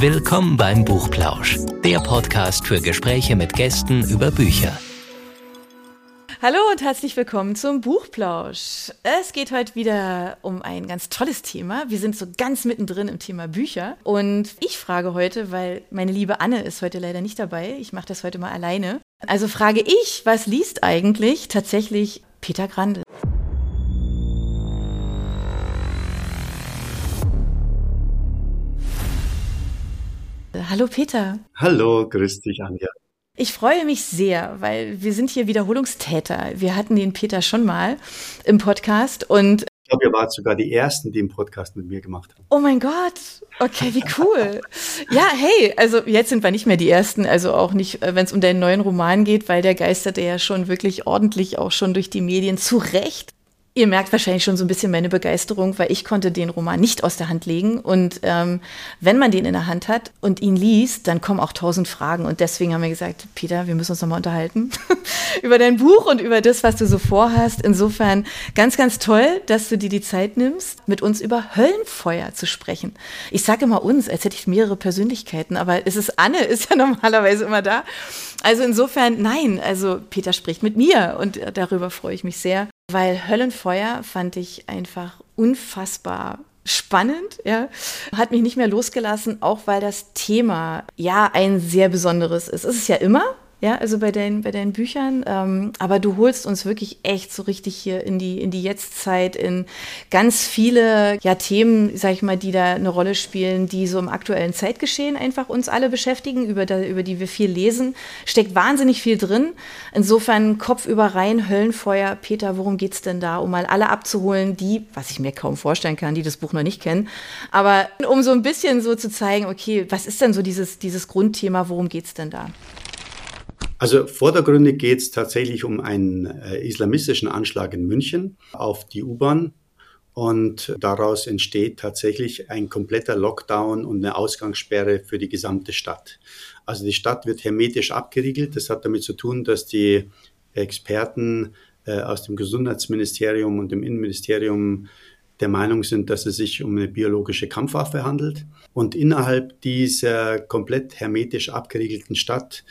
Willkommen beim Buchplausch, der Podcast für Gespräche mit Gästen über Bücher. Hallo und herzlich willkommen zum Buchplausch. Es geht heute wieder um ein ganz tolles Thema. Wir sind so ganz mittendrin im Thema Bücher. Und ich frage heute, weil meine liebe Anne ist heute leider nicht dabei, ich mache das heute mal alleine. Also frage ich, was liest eigentlich tatsächlich Peter Grande? Hallo Peter. Hallo, grüß dich, Anja. Ich freue mich sehr, weil wir sind hier Wiederholungstäter. Wir hatten den Peter schon mal im Podcast und ich glaube, ihr wart sogar die Ersten, die einen Podcast mit mir gemacht haben. Oh mein Gott. Okay, wie cool. ja, hey, also jetzt sind wir nicht mehr die Ersten, also auch nicht, äh, wenn es um deinen neuen Roman geht, weil der geisterte ja schon wirklich ordentlich auch schon durch die Medien zu Recht. Ihr merkt wahrscheinlich schon so ein bisschen meine Begeisterung, weil ich konnte den Roman nicht aus der Hand legen. Und ähm, wenn man den in der Hand hat und ihn liest, dann kommen auch tausend Fragen. Und deswegen haben wir gesagt, Peter, wir müssen uns nochmal unterhalten über dein Buch und über das, was du so vorhast. Insofern ganz, ganz toll, dass du dir die Zeit nimmst, mit uns über Höllenfeuer zu sprechen. Ich sage immer uns, als hätte ich mehrere Persönlichkeiten, aber es ist Anne, ist ja normalerweise immer da. Also insofern, nein, also Peter spricht mit mir und darüber freue ich mich sehr. Weil Höllenfeuer fand ich einfach unfassbar spannend, ja. Hat mich nicht mehr losgelassen, auch weil das Thema ja ein sehr besonderes ist. Es ist ja immer, ja, also bei deinen, bei deinen Büchern. Ähm, aber du holst uns wirklich echt so richtig hier in die, in die Jetztzeit, in ganz viele ja, Themen, sag ich mal, die da eine Rolle spielen, die so im aktuellen Zeitgeschehen einfach uns alle beschäftigen, über, da, über die wir viel lesen. Steckt wahnsinnig viel drin. Insofern Kopf über rein, Höllenfeuer. Peter, worum geht's denn da? Um mal alle abzuholen, die, was ich mir kaum vorstellen kann, die das Buch noch nicht kennen. Aber um so ein bisschen so zu zeigen, okay, was ist denn so dieses, dieses Grundthema, worum geht's denn da? Also vordergründig geht es tatsächlich um einen äh, islamistischen Anschlag in München auf die U-Bahn. Und daraus entsteht tatsächlich ein kompletter Lockdown und eine Ausgangssperre für die gesamte Stadt. Also die Stadt wird hermetisch abgeriegelt. Das hat damit zu tun, dass die Experten äh, aus dem Gesundheitsministerium und dem Innenministerium der Meinung sind, dass es sich um eine biologische Kampfwaffe handelt. Und innerhalb dieser komplett hermetisch abgeriegelten Stadt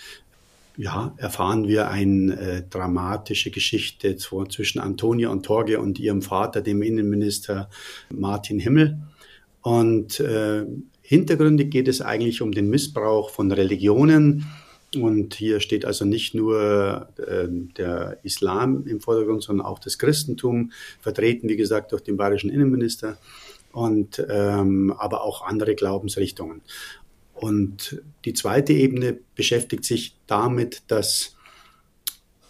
ja, erfahren wir eine äh, dramatische Geschichte zwischen Antonia und Torge und ihrem Vater, dem Innenminister Martin Himmel. Und äh, hintergründig geht es eigentlich um den Missbrauch von Religionen. Und hier steht also nicht nur äh, der Islam im Vordergrund, sondern auch das Christentum, vertreten, wie gesagt, durch den bayerischen Innenminister und ähm, aber auch andere Glaubensrichtungen. Und die zweite Ebene beschäftigt sich damit, dass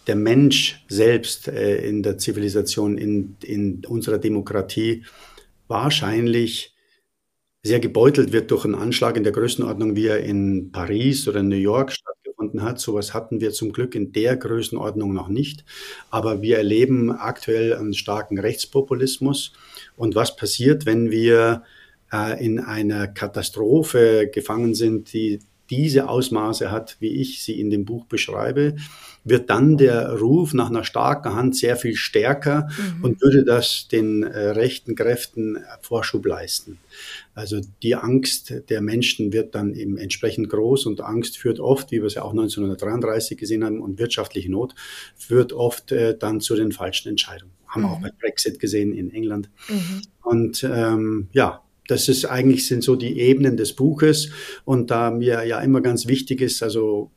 der Mensch selbst äh, in der Zivilisation, in, in unserer Demokratie wahrscheinlich sehr gebeutelt wird durch einen Anschlag in der Größenordnung, wie er in Paris oder New York stattgefunden hat. Sowas hatten wir zum Glück in der Größenordnung noch nicht. Aber wir erleben aktuell einen starken Rechtspopulismus. Und was passiert, wenn wir äh, in einer Katastrophe gefangen sind, die diese Ausmaße hat, wie ich sie in dem Buch beschreibe, wird dann der Ruf nach einer starken Hand sehr viel stärker mhm. und würde das den äh, rechten Kräften Vorschub leisten. Also die Angst der Menschen wird dann eben entsprechend groß und Angst führt oft, wie wir es ja auch 1933 gesehen haben, und wirtschaftliche Not führt oft äh, dann zu den falschen Entscheidungen. Haben wir mhm. auch bei Brexit gesehen in England. Mhm. Und ähm, ja, das ist eigentlich sind so die Ebenen des Buches. Und da mir ja immer ganz wichtig ist, also,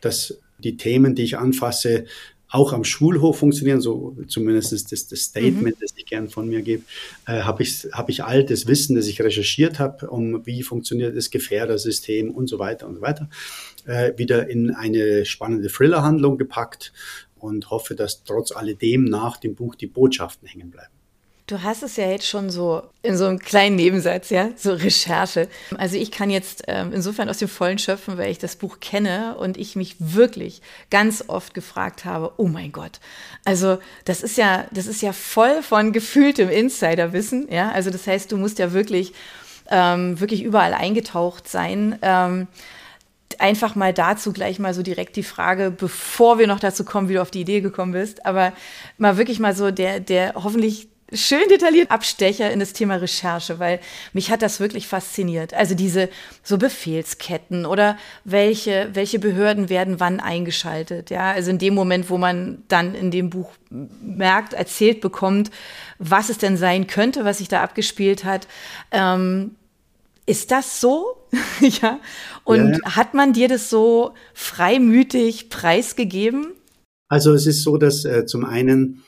dass die Themen, die ich anfasse, auch am Schulhof funktionieren, so zumindest ist das, das Statement, mhm. das ich gern von mir gebe, äh, habe ich, hab ich all das Wissen, das ich recherchiert habe, um wie funktioniert das Gefährdersystem und so weiter und so weiter, äh, wieder in eine spannende Thriller-Handlung gepackt und hoffe, dass trotz alledem nach dem Buch die Botschaften hängen bleiben. Du hast es ja jetzt schon so in so einem kleinen Nebensatz, ja, so Recherche. Also ich kann jetzt ähm, insofern aus dem Vollen schöpfen, weil ich das Buch kenne und ich mich wirklich ganz oft gefragt habe, oh mein Gott. Also das ist ja, das ist ja voll von gefühltem Insiderwissen, ja. Also das heißt, du musst ja wirklich, ähm, wirklich überall eingetaucht sein. Ähm, einfach mal dazu gleich mal so direkt die Frage, bevor wir noch dazu kommen, wie du auf die Idee gekommen bist, aber mal wirklich mal so der, der hoffentlich schön detailliert Abstecher in das Thema Recherche, weil mich hat das wirklich fasziniert. Also diese so Befehlsketten oder welche, welche Behörden werden wann eingeschaltet. Ja, also in dem Moment, wo man dann in dem Buch merkt, erzählt bekommt, was es denn sein könnte, was sich da abgespielt hat. Ähm, ist das so? ja. Und ja, ja. hat man dir das so freimütig preisgegeben? Also es ist so, dass äh, zum einen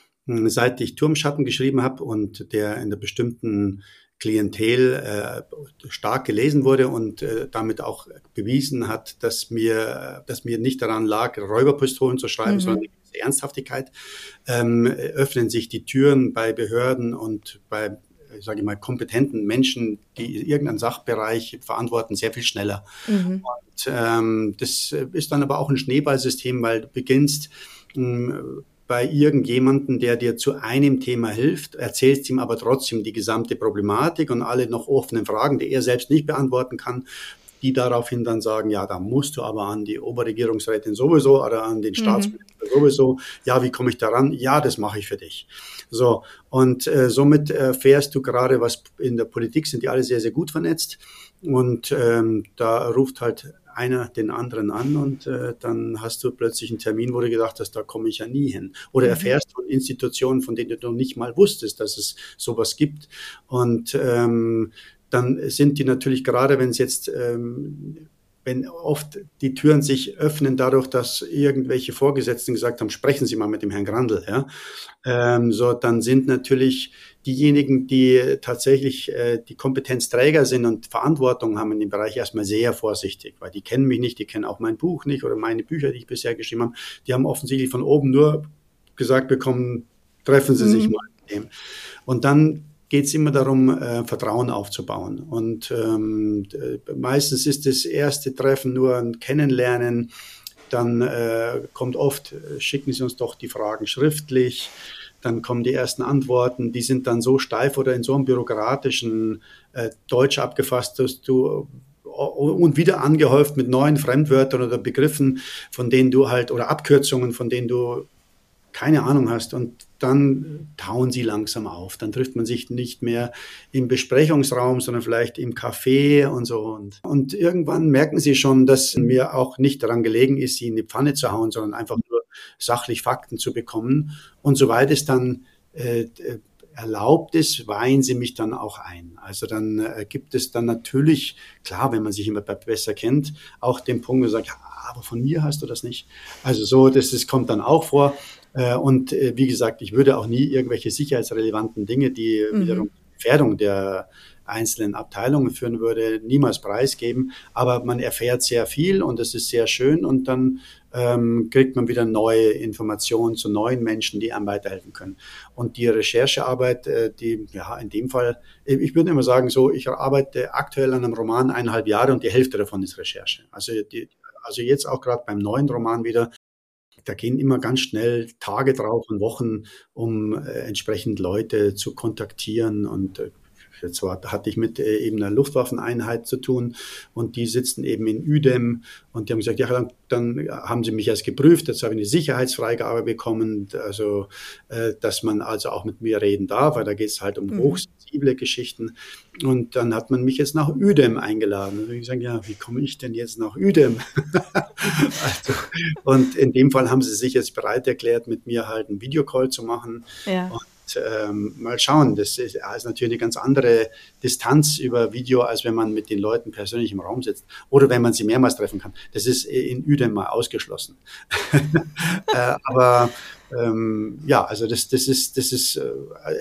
seit ich Turmschatten geschrieben habe und der in der bestimmten Klientel äh, stark gelesen wurde und äh, damit auch bewiesen hat, dass mir, dass mir nicht daran lag, Räuberpistolen zu schreiben, mhm. sondern Ernsthaftigkeit, ähm, öffnen sich die Türen bei Behörden und bei sage ich mal, kompetenten Menschen, die irgendeinen Sachbereich verantworten, sehr viel schneller. Mhm. Und ähm, das ist dann aber auch ein Schneeballsystem, weil du beginnst hm, bei irgendjemanden, der dir zu einem Thema hilft, erzählst ihm aber trotzdem die gesamte Problematik und alle noch offenen Fragen, die er selbst nicht beantworten kann, die daraufhin dann sagen, ja, da musst du aber an die Oberregierungsrätin sowieso oder an den mhm. Staatsminister sowieso. Ja, wie komme ich daran? Ja, das mache ich für dich. So, und äh, somit erfährst du gerade, was in der Politik sind die alle sehr, sehr gut vernetzt. Und ähm, da ruft halt einer den anderen an und äh, dann hast du plötzlich einen Termin, wo du gedacht hast, da komme ich ja nie hin. Oder mhm. erfährst von Institutionen, von denen du noch nicht mal wusstest, dass es sowas gibt. Und ähm, dann sind die natürlich gerade, wenn es jetzt ähm, wenn oft die Türen sich öffnen dadurch, dass irgendwelche Vorgesetzten gesagt haben, sprechen Sie mal mit dem Herrn Grandl, ja, ähm, so dann sind natürlich diejenigen, die tatsächlich äh, die Kompetenzträger sind und Verantwortung haben in dem Bereich erstmal sehr vorsichtig, weil die kennen mich nicht, die kennen auch mein Buch nicht oder meine Bücher, die ich bisher geschrieben habe. Die haben offensichtlich von oben nur gesagt bekommen, treffen Sie mhm. sich mal mit dem. Und dann geht es immer darum, äh, Vertrauen aufzubauen. Und ähm, meistens ist das erste Treffen nur ein Kennenlernen. Dann äh, kommt oft, äh, schicken Sie uns doch die Fragen schriftlich. Dann kommen die ersten Antworten. Die sind dann so steif oder in so einem bürokratischen äh, Deutsch abgefasst, dass du und wieder angehäuft mit neuen Fremdwörtern oder Begriffen, von denen du halt, oder Abkürzungen, von denen du keine Ahnung hast und dann tauen sie langsam auf. Dann trifft man sich nicht mehr im Besprechungsraum, sondern vielleicht im Café und so. Und, und irgendwann merken sie schon, dass mir auch nicht daran gelegen ist, sie in die Pfanne zu hauen, sondern einfach nur sachlich Fakten zu bekommen. Und soweit es dann äh, erlaubt ist, weihen sie mich dann auch ein. Also dann äh, gibt es dann natürlich, klar, wenn man sich immer besser kennt, auch den Punkt, wo man sagt, ja, aber von mir hast du das nicht. Also so, das, das kommt dann auch vor. Äh, und äh, wie gesagt, ich würde auch nie irgendwelche sicherheitsrelevanten Dinge, die mhm. wiederum Gefährdung der einzelnen Abteilungen führen würde, niemals preisgeben. Aber man erfährt sehr viel und es ist sehr schön und dann ähm, kriegt man wieder neue Informationen zu neuen Menschen, die einem weiterhelfen können. Und die Recherchearbeit, äh, die, ja, in dem Fall, ich würde immer sagen, so, ich arbeite aktuell an einem Roman eineinhalb Jahre und die Hälfte davon ist Recherche. Also, die, also jetzt auch gerade beim neuen Roman wieder, da gehen immer ganz schnell Tage drauf und Wochen, um äh, entsprechend Leute zu kontaktieren und äh, Jetzt war, hatte ich mit äh, eben einer Luftwaffeneinheit zu tun und die sitzen eben in Udem und die haben gesagt, ja, dann, dann haben sie mich erst geprüft, jetzt habe ich eine Sicherheitsfreigabe bekommen, also äh, dass man also auch mit mir reden darf, weil da geht es halt um mhm. Hochsensible Geschichten. Und dann hat man mich jetzt nach Udem eingeladen. Und ich sage, ja, wie komme ich denn jetzt nach Udem? also, und in dem Fall haben sie sich jetzt bereit erklärt, mit mir halt einen Videocall zu machen. Ja. Und ähm, mal schauen. Das ist, ist, natürlich eine ganz andere Distanz über Video, als wenn man mit den Leuten persönlich im Raum sitzt oder wenn man sie mehrmals treffen kann. Das ist in Udem mal ausgeschlossen. äh, aber ähm, ja, also das, das ist, das ist, äh,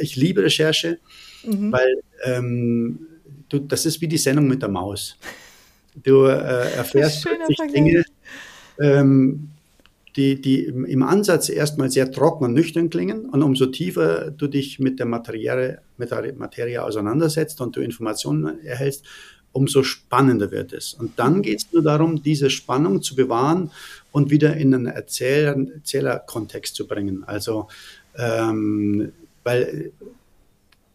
ich liebe Recherche, mhm. weil ähm, du, das ist wie die Sendung mit der Maus. Du äh, erfährst plötzlich Dinge, ähm, die, die im Ansatz erstmal sehr trocken und nüchtern klingen. Und umso tiefer du dich mit der Materie, mit der Materie auseinandersetzt und du Informationen erhältst, umso spannender wird es. Und dann geht es nur darum, diese Spannung zu bewahren und wieder in einen Erzähler, Erzählerkontext zu bringen. Also, ähm, weil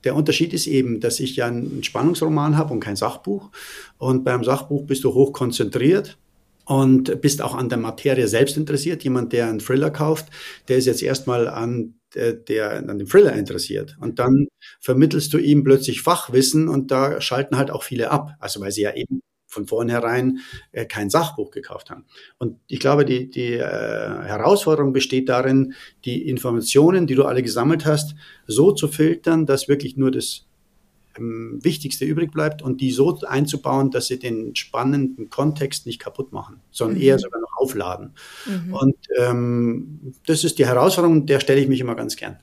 der Unterschied ist eben, dass ich ja einen Spannungsroman habe und kein Sachbuch. Und beim Sachbuch bist du hoch konzentriert und bist auch an der Materie selbst interessiert. Jemand, der einen Thriller kauft, der ist jetzt erstmal an der, der an dem Thriller interessiert. Und dann vermittelst du ihm plötzlich Fachwissen und da schalten halt auch viele ab. Also weil sie ja eben von vornherein äh, kein Sachbuch gekauft haben. Und ich glaube, die, die äh, Herausforderung besteht darin, die Informationen, die du alle gesammelt hast, so zu filtern, dass wirklich nur das ähm, Wichtigste übrig bleibt und die so einzubauen, dass sie den spannenden Kontext nicht kaputt machen, sondern mhm. eher sogar noch aufladen. Mhm. Und ähm, das ist die Herausforderung, der stelle ich mich immer ganz gern.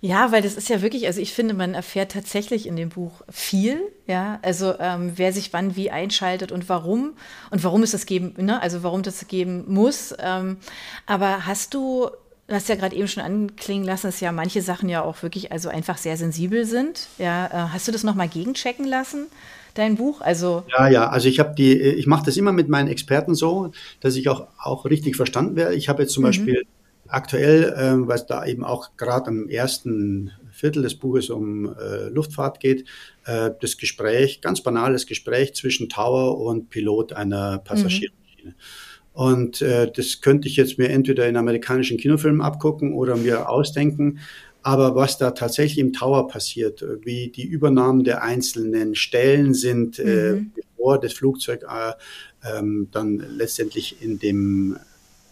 Ja, weil das ist ja wirklich, also ich finde, man erfährt tatsächlich in dem Buch viel, ja, also ähm, wer sich wann wie einschaltet und warum und warum es das geben, ne, also warum das geben muss. Ähm, aber hast du Du hast ja gerade eben schon anklingen lassen, dass ja manche Sachen ja auch wirklich also einfach sehr sensibel sind. Ja, äh, hast du das nochmal gegenchecken lassen, dein Buch? Also ja, ja. Also ich habe die, ich mache das immer mit meinen Experten so, dass ich auch auch richtig verstanden werde. Ich habe jetzt zum mhm. Beispiel aktuell, äh, weil es da eben auch gerade am ersten Viertel des Buches um äh, Luftfahrt geht, äh, das Gespräch, ganz banales Gespräch zwischen Tower und Pilot einer Passagiermaschine. Mhm. Und äh, das könnte ich jetzt mir entweder in amerikanischen Kinofilmen abgucken oder mir ausdenken. Aber was da tatsächlich im Tower passiert, wie die Übernahmen der einzelnen Stellen sind, äh, mhm. äh, bevor das Flugzeug äh, ähm, dann letztendlich in dem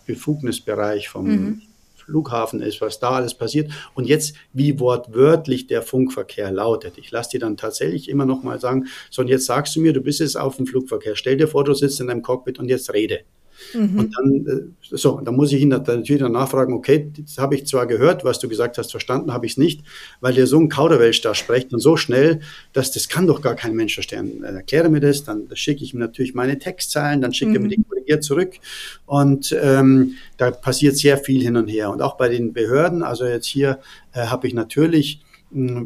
Befugnisbereich vom mhm. Flughafen ist, was da alles passiert und jetzt, wie wortwörtlich der Funkverkehr lautet. Ich lasse dir dann tatsächlich immer noch mal sagen, so und jetzt sagst du mir, du bist jetzt auf dem Flugverkehr, stell dir vor, du sitzt in deinem Cockpit und jetzt rede. Mhm. Und dann, äh, so, dann muss ich ihn natürlich dann nachfragen, okay, das habe ich zwar gehört, was du gesagt hast, verstanden habe ich es nicht, weil der so ein Kauderwelsch da spricht und so schnell, dass das kann doch gar kein Mensch verstehen. Erkläre mir das, dann schicke ich ihm natürlich meine Textzeilen, dann schickt mhm. er mir die korrigiert zurück und ähm, da passiert sehr viel hin und her. Und auch bei den Behörden, also jetzt hier äh, habe ich natürlich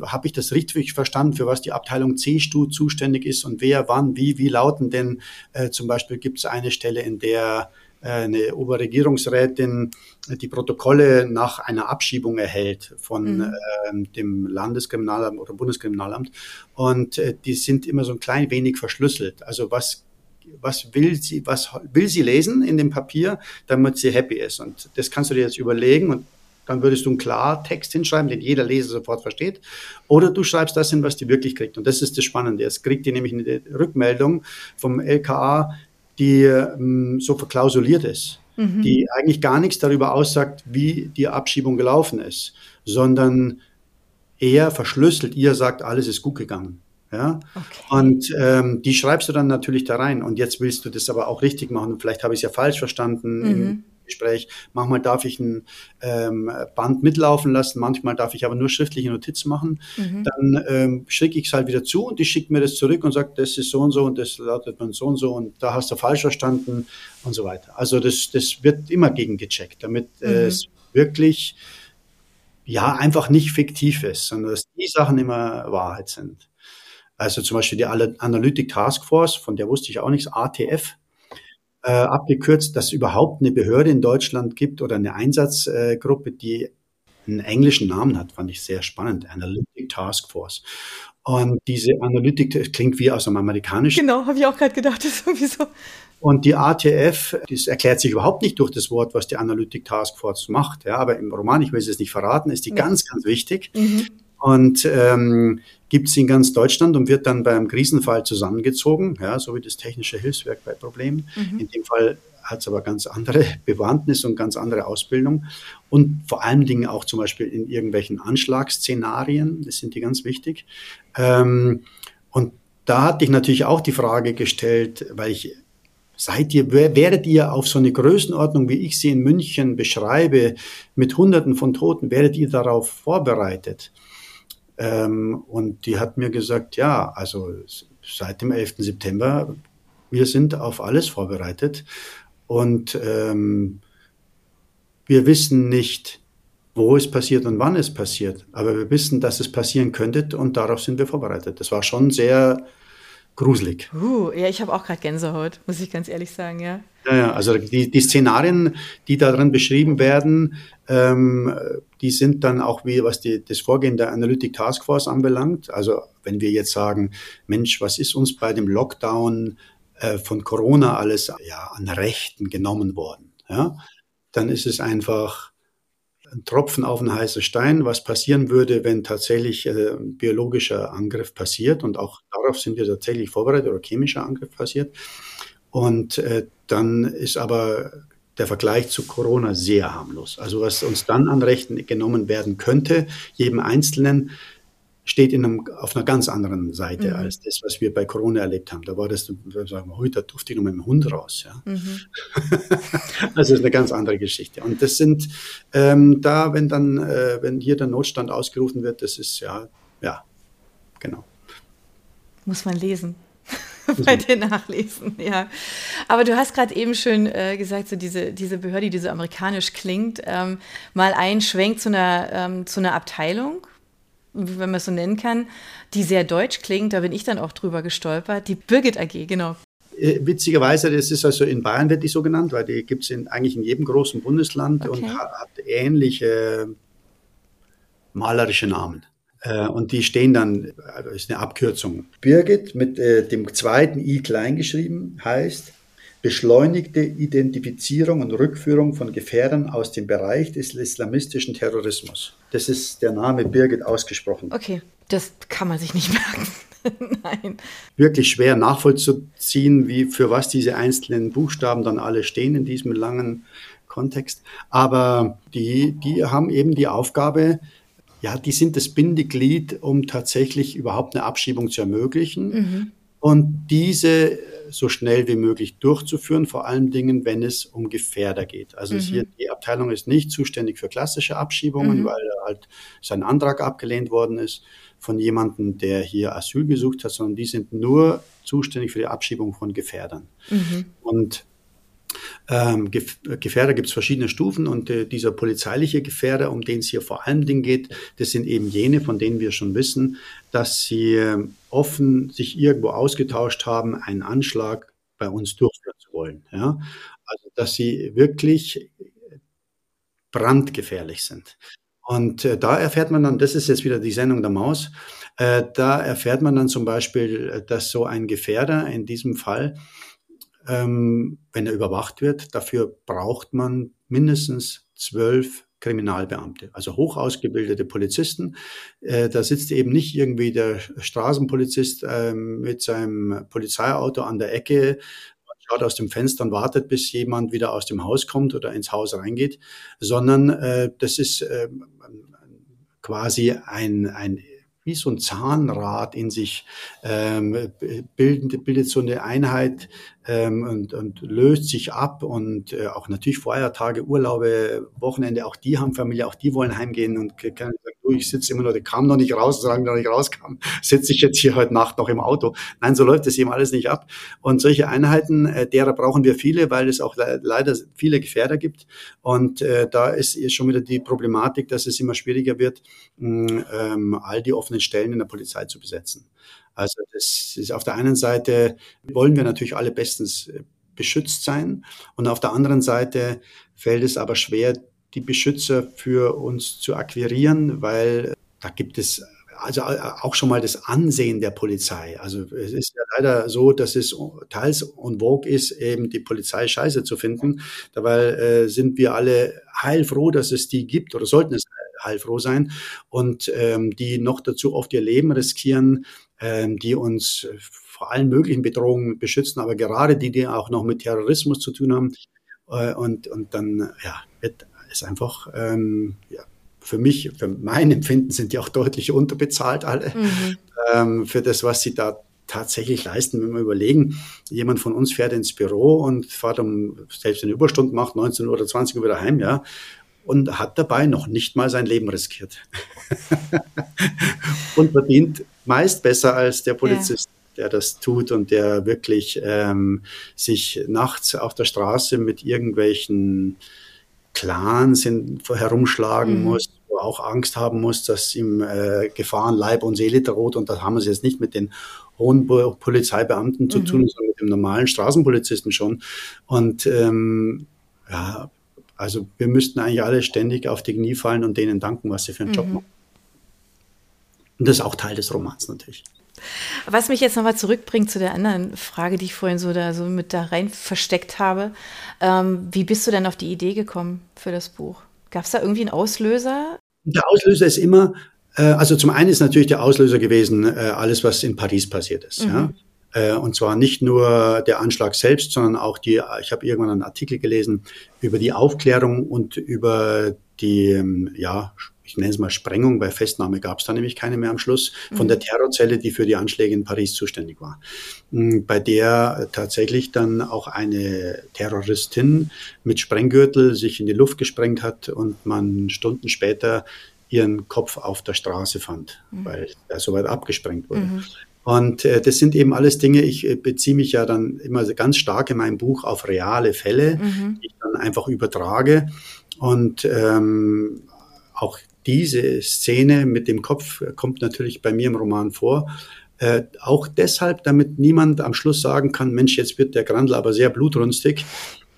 habe ich das richtig verstanden, für was die Abteilung C-Stu zuständig ist und wer, wann, wie, wie lauten denn äh, zum Beispiel gibt es eine Stelle, in der äh, eine Oberregierungsrätin die Protokolle nach einer Abschiebung erhält von mhm. äh, dem Landeskriminalamt oder Bundeskriminalamt und äh, die sind immer so ein klein wenig verschlüsselt. Also was was will sie, was will sie lesen in dem Papier, damit sie happy ist. Und das kannst du dir jetzt überlegen und dann würdest du einen Klartext hinschreiben, den jeder Leser sofort versteht. Oder du schreibst das hin, was die wirklich kriegt. Und das ist das Spannende. Es kriegt die nämlich eine Rückmeldung vom LKA, die ähm, so verklausuliert ist, mhm. die eigentlich gar nichts darüber aussagt, wie die Abschiebung gelaufen ist, sondern eher verschlüsselt, ihr sagt, alles ist gut gegangen. Ja? Okay. Und ähm, die schreibst du dann natürlich da rein. Und jetzt willst du das aber auch richtig machen. Vielleicht habe ich es ja falsch verstanden. Mhm. Gespräch. Manchmal darf ich ein ähm, Band mitlaufen lassen, manchmal darf ich aber nur schriftliche Notizen machen. Mhm. Dann ähm, schicke ich es halt wieder zu und die schickt mir das zurück und sagt, das ist so und so und das lautet man so und so und da hast du falsch verstanden und so weiter. Also das, das wird immer gegengecheckt, damit mhm. es wirklich ja einfach nicht fiktiv ist, sondern dass die Sachen immer Wahrheit sind. Also zum Beispiel die Analytic Task Force, von der wusste ich auch nichts, ATF, äh, abgekürzt, dass es überhaupt eine Behörde in Deutschland gibt oder eine Einsatzgruppe, die einen englischen Namen hat, fand ich sehr spannend, Analytic Task Force. Und diese Analytik klingt wie aus einem amerikanischen. Genau, habe ich auch gerade gedacht, das ist sowieso. Und die ATF, das erklärt sich überhaupt nicht durch das Wort, was die Analytic Task Force macht. Ja, aber im Roman, ich will es jetzt nicht verraten, ist die ja. ganz, ganz wichtig. Mhm und ähm, gibt es in ganz Deutschland und wird dann beim Krisenfall zusammengezogen, ja, so wie das technische Hilfswerk bei Problemen. Mhm. In dem Fall hat es aber ganz andere Bewandtnis und ganz andere Ausbildung und vor allen Dingen auch zum Beispiel in irgendwelchen Anschlagsszenarien, das sind die ganz wichtig. Ähm, und da hatte ich natürlich auch die Frage gestellt, weil ich Seid ihr, werdet ihr auf so eine Größenordnung, wie ich sie in München beschreibe, mit Hunderten von Toten, werdet ihr darauf vorbereitet? Ähm, und die hat mir gesagt, ja, also seit dem 11. September, wir sind auf alles vorbereitet und ähm, wir wissen nicht, wo es passiert und wann es passiert, aber wir wissen, dass es passieren könnte und darauf sind wir vorbereitet. Das war schon sehr gruselig. Uh, ja, ich habe auch gerade Gänsehaut, muss ich ganz ehrlich sagen, ja. Ja, ja also die, die Szenarien, die darin beschrieben werden, ähm, die sind dann auch wie, was die, das Vorgehen der Analytic Task Force anbelangt. Also wenn wir jetzt sagen, Mensch, was ist uns bei dem Lockdown äh, von Corona alles ja, an Rechten genommen worden, ja, dann ist es einfach ein Tropfen auf einen heißen Stein, was passieren würde, wenn tatsächlich äh, biologischer Angriff passiert. Und auch darauf sind wir tatsächlich vorbereitet oder chemischer Angriff passiert. Und äh, dann ist aber der Vergleich zu Corona sehr harmlos. Also was uns dann an Rechten genommen werden könnte, jedem Einzelnen, steht in einem, auf einer ganz anderen Seite mhm. als das, was wir bei Corona erlebt haben. Da war das, sagen wir, heute durfte ich noch mit dem Hund raus. Ja. Mhm. also ist eine ganz andere Geschichte. Und das sind ähm, da, wenn dann, äh, wenn hier der Notstand ausgerufen wird, das ist ja, ja, genau. Muss man lesen. bei dir nachlesen, ja. Aber du hast gerade eben schön äh, gesagt, so diese, diese Behörde, die so amerikanisch klingt, ähm, mal ein Schwenk zu einer, ähm, zu einer Abteilung, wenn man es so nennen kann, die sehr deutsch klingt, da bin ich dann auch drüber gestolpert, die Birgit AG, genau. Äh, witzigerweise, das ist also in Bayern wird die so genannt, weil die gibt es eigentlich in jedem großen Bundesland okay. und hat ähnliche malerische Namen. Äh, und die stehen dann, also ist eine Abkürzung. Birgit mit äh, dem zweiten i klein geschrieben heißt beschleunigte Identifizierung und Rückführung von Gefährdern aus dem Bereich des islamistischen Terrorismus. Das ist der Name Birgit ausgesprochen. Okay, das kann man sich nicht merken. Nein. Wirklich schwer nachvollziehen, wie für was diese einzelnen Buchstaben dann alle stehen in diesem langen Kontext. Aber die, die haben eben die Aufgabe, ja, die sind das Bindeglied, um tatsächlich überhaupt eine Abschiebung zu ermöglichen. Mhm. Und diese so schnell wie möglich durchzuführen, vor allen Dingen, wenn es um Gefährder geht. Also mhm. hier, die Abteilung ist nicht zuständig für klassische Abschiebungen, mhm. weil halt sein Antrag abgelehnt worden ist von jemandem, der hier Asyl gesucht hat, sondern die sind nur zuständig für die Abschiebung von Gefährdern. Mhm. Und ähm, Gefährder gibt es verschiedene Stufen und äh, dieser polizeiliche Gefährder, um den es hier vor allen Dingen geht, das sind eben jene, von denen wir schon wissen, dass sie äh, offen sich irgendwo ausgetauscht haben, einen Anschlag bei uns durchführen zu wollen. Ja? Also dass sie wirklich brandgefährlich sind. Und äh, da erfährt man dann, das ist jetzt wieder die Sendung der Maus, äh, da erfährt man dann zum Beispiel, äh, dass so ein Gefährder in diesem Fall ähm, wenn er überwacht wird. Dafür braucht man mindestens zwölf Kriminalbeamte, also hoch ausgebildete Polizisten. Äh, da sitzt eben nicht irgendwie der Straßenpolizist äh, mit seinem Polizeiauto an der Ecke, schaut aus dem Fenster und wartet, bis jemand wieder aus dem Haus kommt oder ins Haus reingeht, sondern äh, das ist äh, quasi ein, ein wie so ein Zahnrad in sich ähm, bildet, bildet so eine Einheit ähm, und, und löst sich ab und äh, auch natürlich Feiertage, Urlaube, Wochenende, auch die haben Familie, auch die wollen heimgehen und können du, ich sitze immer noch, der kam noch nicht raus, solange der noch nicht rauskam, sitze ich jetzt hier heute Nacht noch im Auto. Nein, so läuft das eben alles nicht ab. Und solche Einheiten, äh, derer brauchen wir viele, weil es auch le leider viele Gefährder gibt. Und äh, da ist, schon wieder die Problematik, dass es immer schwieriger wird, mh, ähm, all die offenen Stellen in der Polizei zu besetzen. Also das ist auf der einen Seite wollen wir natürlich alle bestens äh, beschützt sein und auf der anderen Seite fällt es aber schwer, die Beschützer für uns zu akquirieren, weil da gibt es also äh, auch schon mal das Ansehen der Polizei. Also es ist ja leider so, dass es teils und vogue ist, eben die Polizei scheiße zu finden. Dabei äh, sind wir alle heilfroh, dass es die gibt oder sollten es heilfroh sein und ähm, die noch dazu oft ihr Leben riskieren, ähm, die uns vor allen möglichen Bedrohungen beschützen, aber gerade die, die auch noch mit Terrorismus zu tun haben. Äh, und, und dann ja, wird es einfach ähm, ja, für mich, für mein Empfinden sind die auch deutlich unterbezahlt alle mhm. ähm, für das, was sie da tatsächlich leisten, wenn wir überlegen, jemand von uns fährt ins Büro und fährt um, selbst eine Überstunde macht, 19 Uhr oder 20 Uhr wieder heim, ja, und hat dabei noch nicht mal sein Leben riskiert. und verdient meist besser als der Polizist. Ja der das tut und der wirklich ähm, sich nachts auf der Straße mit irgendwelchen Clans in, herumschlagen mhm. muss, wo auch Angst haben muss, dass ihm äh, Gefahren Leib und Seele droht. Und das haben wir jetzt nicht mit den hohen Polizeibeamten mhm. zu tun, sondern mit dem normalen Straßenpolizisten schon. Und ähm, ja, also wir müssten eigentlich alle ständig auf die Knie fallen und denen danken, was sie für einen mhm. Job machen. Und das ist auch Teil des Romans natürlich. Was mich jetzt nochmal zurückbringt zu der anderen Frage, die ich vorhin so da so mit da rein versteckt habe. Ähm, wie bist du denn auf die Idee gekommen für das Buch? Gab es da irgendwie einen Auslöser? Der Auslöser ist immer, äh, also zum einen ist natürlich der Auslöser gewesen, äh, alles, was in Paris passiert ist. Mhm. Ja? Äh, und zwar nicht nur der Anschlag selbst, sondern auch die, ich habe irgendwann einen Artikel gelesen über die Aufklärung und über die, ähm, ja, ich nenne es mal Sprengung, bei Festnahme gab es da nämlich keine mehr am Schluss, von mhm. der Terrorzelle, die für die Anschläge in Paris zuständig war. Mm, bei der tatsächlich dann auch eine Terroristin mit Sprenggürtel sich in die Luft gesprengt hat und man Stunden später ihren Kopf auf der Straße fand, mhm. weil er so weit abgesprengt wurde. Mhm. Und äh, das sind eben alles Dinge, ich äh, beziehe mich ja dann immer ganz stark in meinem Buch auf reale Fälle, mhm. die ich dann einfach übertrage. Und ähm, auch diese Szene mit dem Kopf kommt natürlich bei mir im Roman vor. Äh, auch deshalb, damit niemand am Schluss sagen kann, Mensch, jetzt wird der Grandl aber sehr blutrünstig,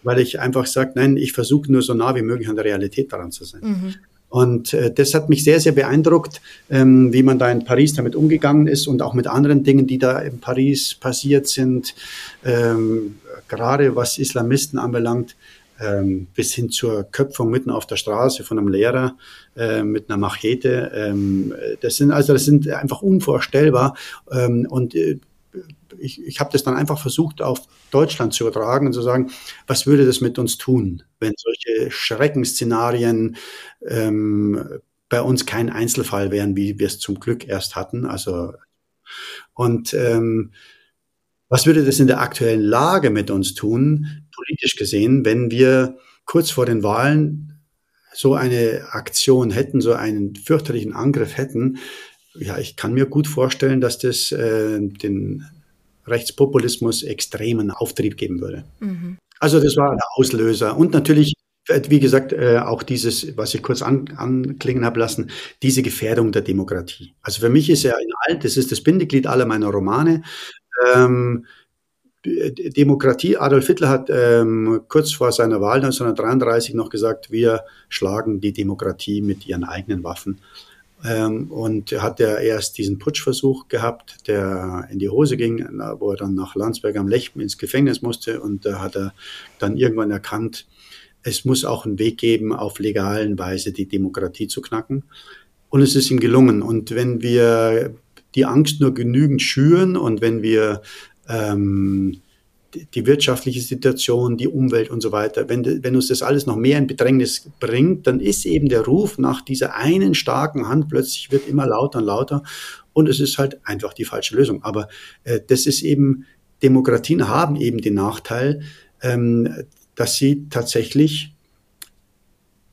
weil ich einfach sage, nein, ich versuche nur so nah wie möglich an der Realität daran zu sein. Mhm. Und äh, das hat mich sehr, sehr beeindruckt, ähm, wie man da in Paris damit umgegangen ist und auch mit anderen Dingen, die da in Paris passiert sind, ähm, gerade was Islamisten anbelangt ähm, bis hin zur Köpfung mitten auf der Straße von einem Lehrer äh, mit einer Machete. Ähm, das sind also das sind einfach unvorstellbar ähm, und äh, ich, ich habe das dann einfach versucht, auf Deutschland zu übertragen und zu sagen, was würde das mit uns tun, wenn solche Schreckensszenarien ähm, bei uns kein Einzelfall wären, wie wir es zum Glück erst hatten. Also und ähm, was würde das in der aktuellen Lage mit uns tun, politisch gesehen, wenn wir kurz vor den Wahlen so eine Aktion hätten, so einen fürchterlichen Angriff hätten? Ja, ich kann mir gut vorstellen, dass das äh, den Rechtspopulismus extremen Auftrieb geben würde. Mhm. Also das war der Auslöser. Und natürlich, wie gesagt, äh, auch dieses, was ich kurz an, anklingen habe lassen, diese Gefährdung der Demokratie. Also für mich ist ja in all, das ist das Bindeglied aller meiner Romane, ähm, Demokratie, Adolf Hitler hat ähm, kurz vor seiner Wahl 1933 noch gesagt, wir schlagen die Demokratie mit ihren eigenen Waffen. Ähm, und hat er erst diesen Putschversuch gehabt, der in die Hose ging, wo er dann nach Landsberg am Lech ins Gefängnis musste. Und da hat er dann irgendwann erkannt, es muss auch einen Weg geben, auf legalen Weise die Demokratie zu knacken. Und es ist ihm gelungen. Und wenn wir die Angst nur genügend schüren und wenn wir ähm, die wirtschaftliche Situation, die Umwelt und so weiter, wenn, wenn uns das alles noch mehr in Bedrängnis bringt, dann ist eben der Ruf nach dieser einen starken Hand plötzlich wird immer lauter und lauter und es ist halt einfach die falsche Lösung. Aber äh, das ist eben, Demokratien haben eben den Nachteil, ähm, dass sie tatsächlich,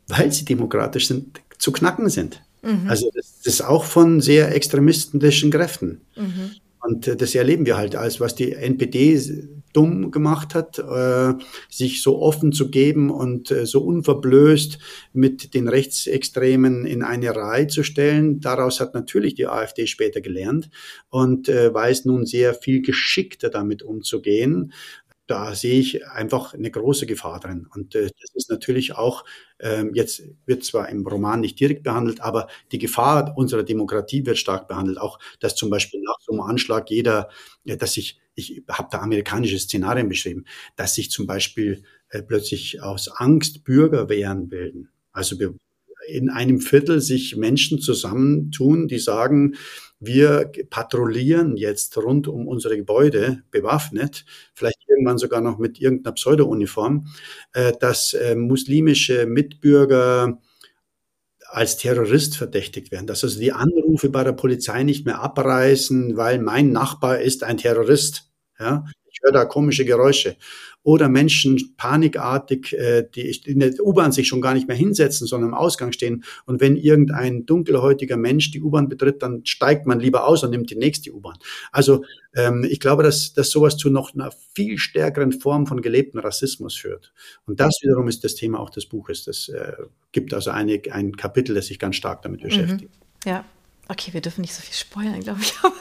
weil sie demokratisch sind, zu knacken sind. Mhm. Also das, das, ist auch von sehr extremistischen Kräften. Mhm. Und äh, das erleben wir halt als, was die NPD dumm gemacht hat, äh, sich so offen zu geben und äh, so unverblößt mit den Rechtsextremen in eine Reihe zu stellen. Daraus hat natürlich die AfD später gelernt und weiß nun sehr viel geschickter damit umzugehen da sehe ich einfach eine große Gefahr drin. Und äh, das ist natürlich auch, ähm, jetzt wird zwar im Roman nicht direkt behandelt, aber die Gefahr unserer Demokratie wird stark behandelt. Auch, dass zum Beispiel nach so einem Anschlag jeder, ja, dass sich, ich habe da amerikanische Szenarien beschrieben, dass sich zum Beispiel äh, plötzlich aus Angst Bürgerwehren bilden. Also wir in einem Viertel sich Menschen zusammentun, die sagen, wir patrouillieren jetzt rund um unsere Gebäude bewaffnet, vielleicht irgendwann sogar noch mit irgendeiner Pseudo-Uniform, äh, dass äh, muslimische Mitbürger als Terrorist verdächtigt werden, dass also die Anrufe bei der Polizei nicht mehr abreißen, weil mein Nachbar ist ein Terrorist. Ja, ich höre da komische Geräusche oder Menschen panikartig, äh, die in der U-Bahn sich schon gar nicht mehr hinsetzen, sondern im Ausgang stehen. Und wenn irgendein dunkelhäutiger Mensch die U-Bahn betritt, dann steigt man lieber aus und nimmt die nächste U-Bahn. Also ähm, ich glaube, dass, dass sowas zu noch einer viel stärkeren Form von gelebten Rassismus führt. Und das wiederum ist das Thema auch des Buches. Das äh, gibt also eine, ein Kapitel, das sich ganz stark damit mhm. beschäftigt. Mhm. Ja, okay, wir dürfen nicht so viel spoilern, glaube ich. Aber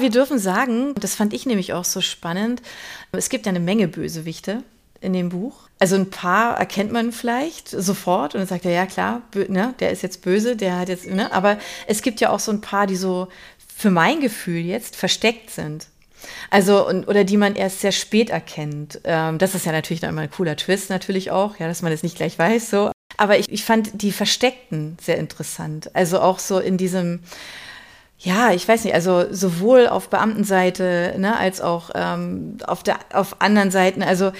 wir dürfen sagen, das fand ich nämlich auch so spannend, es gibt ja eine Menge Bösewichte in dem Buch. Also ein paar erkennt man vielleicht sofort und sagt er, ja klar, ne, der ist jetzt böse, der hat jetzt, ne, aber es gibt ja auch so ein paar, die so für mein Gefühl jetzt versteckt sind. Also, und, oder die man erst sehr spät erkennt. Ähm, das ist ja natürlich dann immer ein cooler Twist natürlich auch, ja, dass man das nicht gleich weiß, so. Aber ich, ich fand die Versteckten sehr interessant. Also auch so in diesem, ja, ich weiß nicht, also sowohl auf Beamtenseite ne, als auch ähm, auf, der, auf anderen Seiten. Also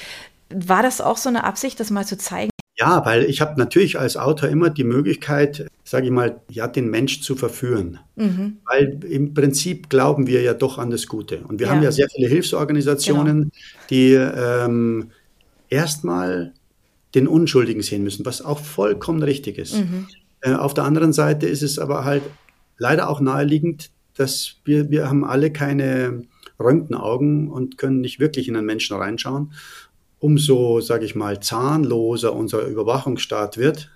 war das auch so eine Absicht, das mal zu zeigen? Ja, weil ich habe natürlich als Autor immer die Möglichkeit, sage ich mal, ja, den Mensch zu verführen. Mhm. Weil im Prinzip glauben wir ja doch an das Gute. Und wir ja. haben ja sehr viele Hilfsorganisationen, genau. die ähm, erstmal den Unschuldigen sehen müssen, was auch vollkommen richtig ist. Mhm. Äh, auf der anderen Seite ist es aber halt leider auch naheliegend, dass wir, wir haben alle keine Röntgenaugen und können nicht wirklich in einen Menschen reinschauen umso, sage ich mal, zahnloser unser Überwachungsstaat wird,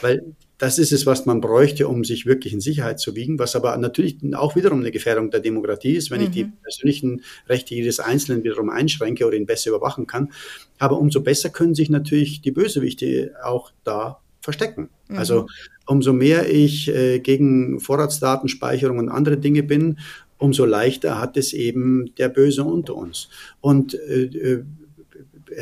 weil das ist es, was man bräuchte, um sich wirklich in Sicherheit zu wiegen, was aber natürlich auch wiederum eine Gefährdung der Demokratie ist, wenn mhm. ich die mhm. persönlichen Rechte jedes Einzelnen wiederum einschränke oder ihn besser überwachen kann. Aber umso besser können sich natürlich die Bösewichte auch da verstecken. Mhm. Also umso mehr ich äh, gegen Vorratsdatenspeicherung und andere Dinge bin, umso leichter hat es eben der Böse unter uns. Und äh, äh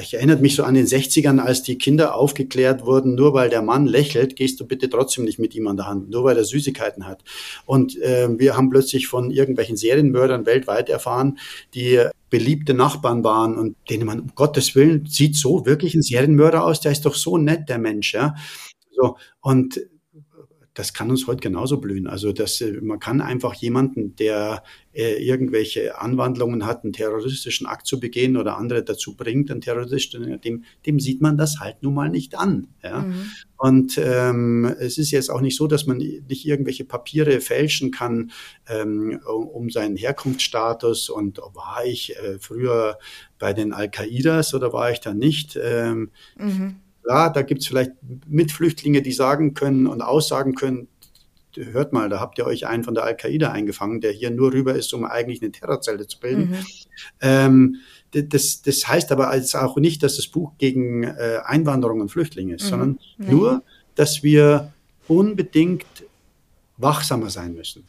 ich erinnere mich so an den 60ern, als die Kinder aufgeklärt wurden, nur weil der Mann lächelt, gehst du bitte trotzdem nicht mit ihm an der Hand, nur weil er Süßigkeiten hat. Und äh, wir haben plötzlich von irgendwelchen Serienmördern weltweit erfahren, die beliebte Nachbarn waren und denen man, um Gottes Willen, sieht so wirklich ein Serienmörder aus, der ist doch so nett, der Mensch, ja. So, und das kann uns heute genauso blühen. Also das, äh, man kann einfach jemanden, der äh, irgendwelche Anwandlungen hat, einen terroristischen Akt zu begehen oder andere dazu bringt, einen terroristischen, dem, dem sieht man das halt nun mal nicht an. Ja? Mhm. Und ähm, es ist jetzt auch nicht so, dass man nicht irgendwelche Papiere fälschen kann, ähm, um seinen Herkunftsstatus und war ich äh, früher bei den Al-Qaidas oder war ich da nicht? Ähm, mhm Klar, da gibt es vielleicht Mitflüchtlinge, die sagen können und aussagen können, hört mal, da habt ihr euch einen von der Al-Qaida eingefangen, der hier nur rüber ist, um eigentlich eine Terrorzelle zu bilden. Mhm. Ähm, das, das heißt aber als auch nicht, dass das Buch gegen äh, Einwanderung und Flüchtlinge ist, mhm. sondern nee. nur, dass wir unbedingt wachsamer sein müssen.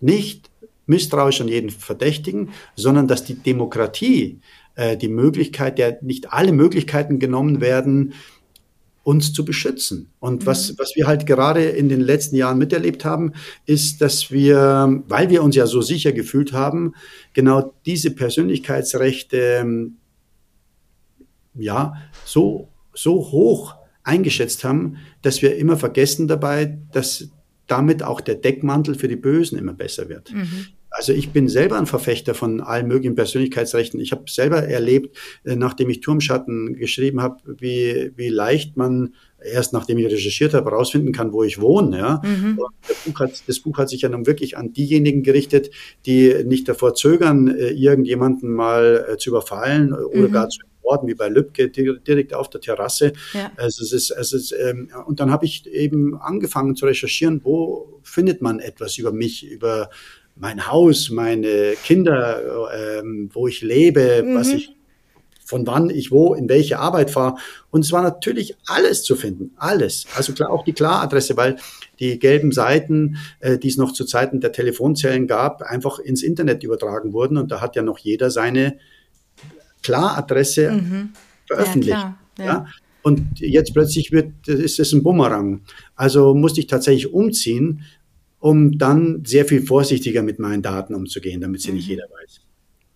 Nicht misstrauisch an jeden Verdächtigen, sondern dass die Demokratie, äh, die Möglichkeit, der nicht alle Möglichkeiten genommen werden, uns zu beschützen. Und mhm. was, was wir halt gerade in den letzten Jahren miterlebt haben, ist, dass wir, weil wir uns ja so sicher gefühlt haben, genau diese Persönlichkeitsrechte, ja, so, so hoch eingeschätzt haben, dass wir immer vergessen dabei, dass damit auch der Deckmantel für die Bösen immer besser wird. Mhm. Also ich bin selber ein Verfechter von allen möglichen Persönlichkeitsrechten. Ich habe selber erlebt, äh, nachdem ich Turmschatten geschrieben habe, wie, wie leicht man erst nachdem ich recherchiert habe, herausfinden kann, wo ich wohne. Ja? Mhm. Buch hat, das Buch hat sich ja nun wirklich an diejenigen gerichtet, die nicht davor zögern, äh, irgendjemanden mal äh, zu überfallen oder mhm. gar zu wie bei Lübcke direkt auf der Terrasse. Ja. Also es ist, es ist, ähm, und dann habe ich eben angefangen zu recherchieren, wo findet man etwas über mich, über mein Haus, meine Kinder, ähm, wo ich lebe, mhm. was ich von wann ich wo in welche Arbeit fahre. Und es war natürlich alles zu finden, alles. Also klar, auch die Klaradresse, weil die gelben Seiten, äh, die es noch zu Zeiten der Telefonzellen gab, einfach ins Internet übertragen wurden. Und da hat ja noch jeder seine Klaradresse mhm. veröffentlicht. Ja, ja. ja, Und jetzt plötzlich wird, ist es ein Bumerang. Also musste ich tatsächlich umziehen, um dann sehr viel vorsichtiger mit meinen Daten umzugehen, damit sie mhm. nicht jeder weiß.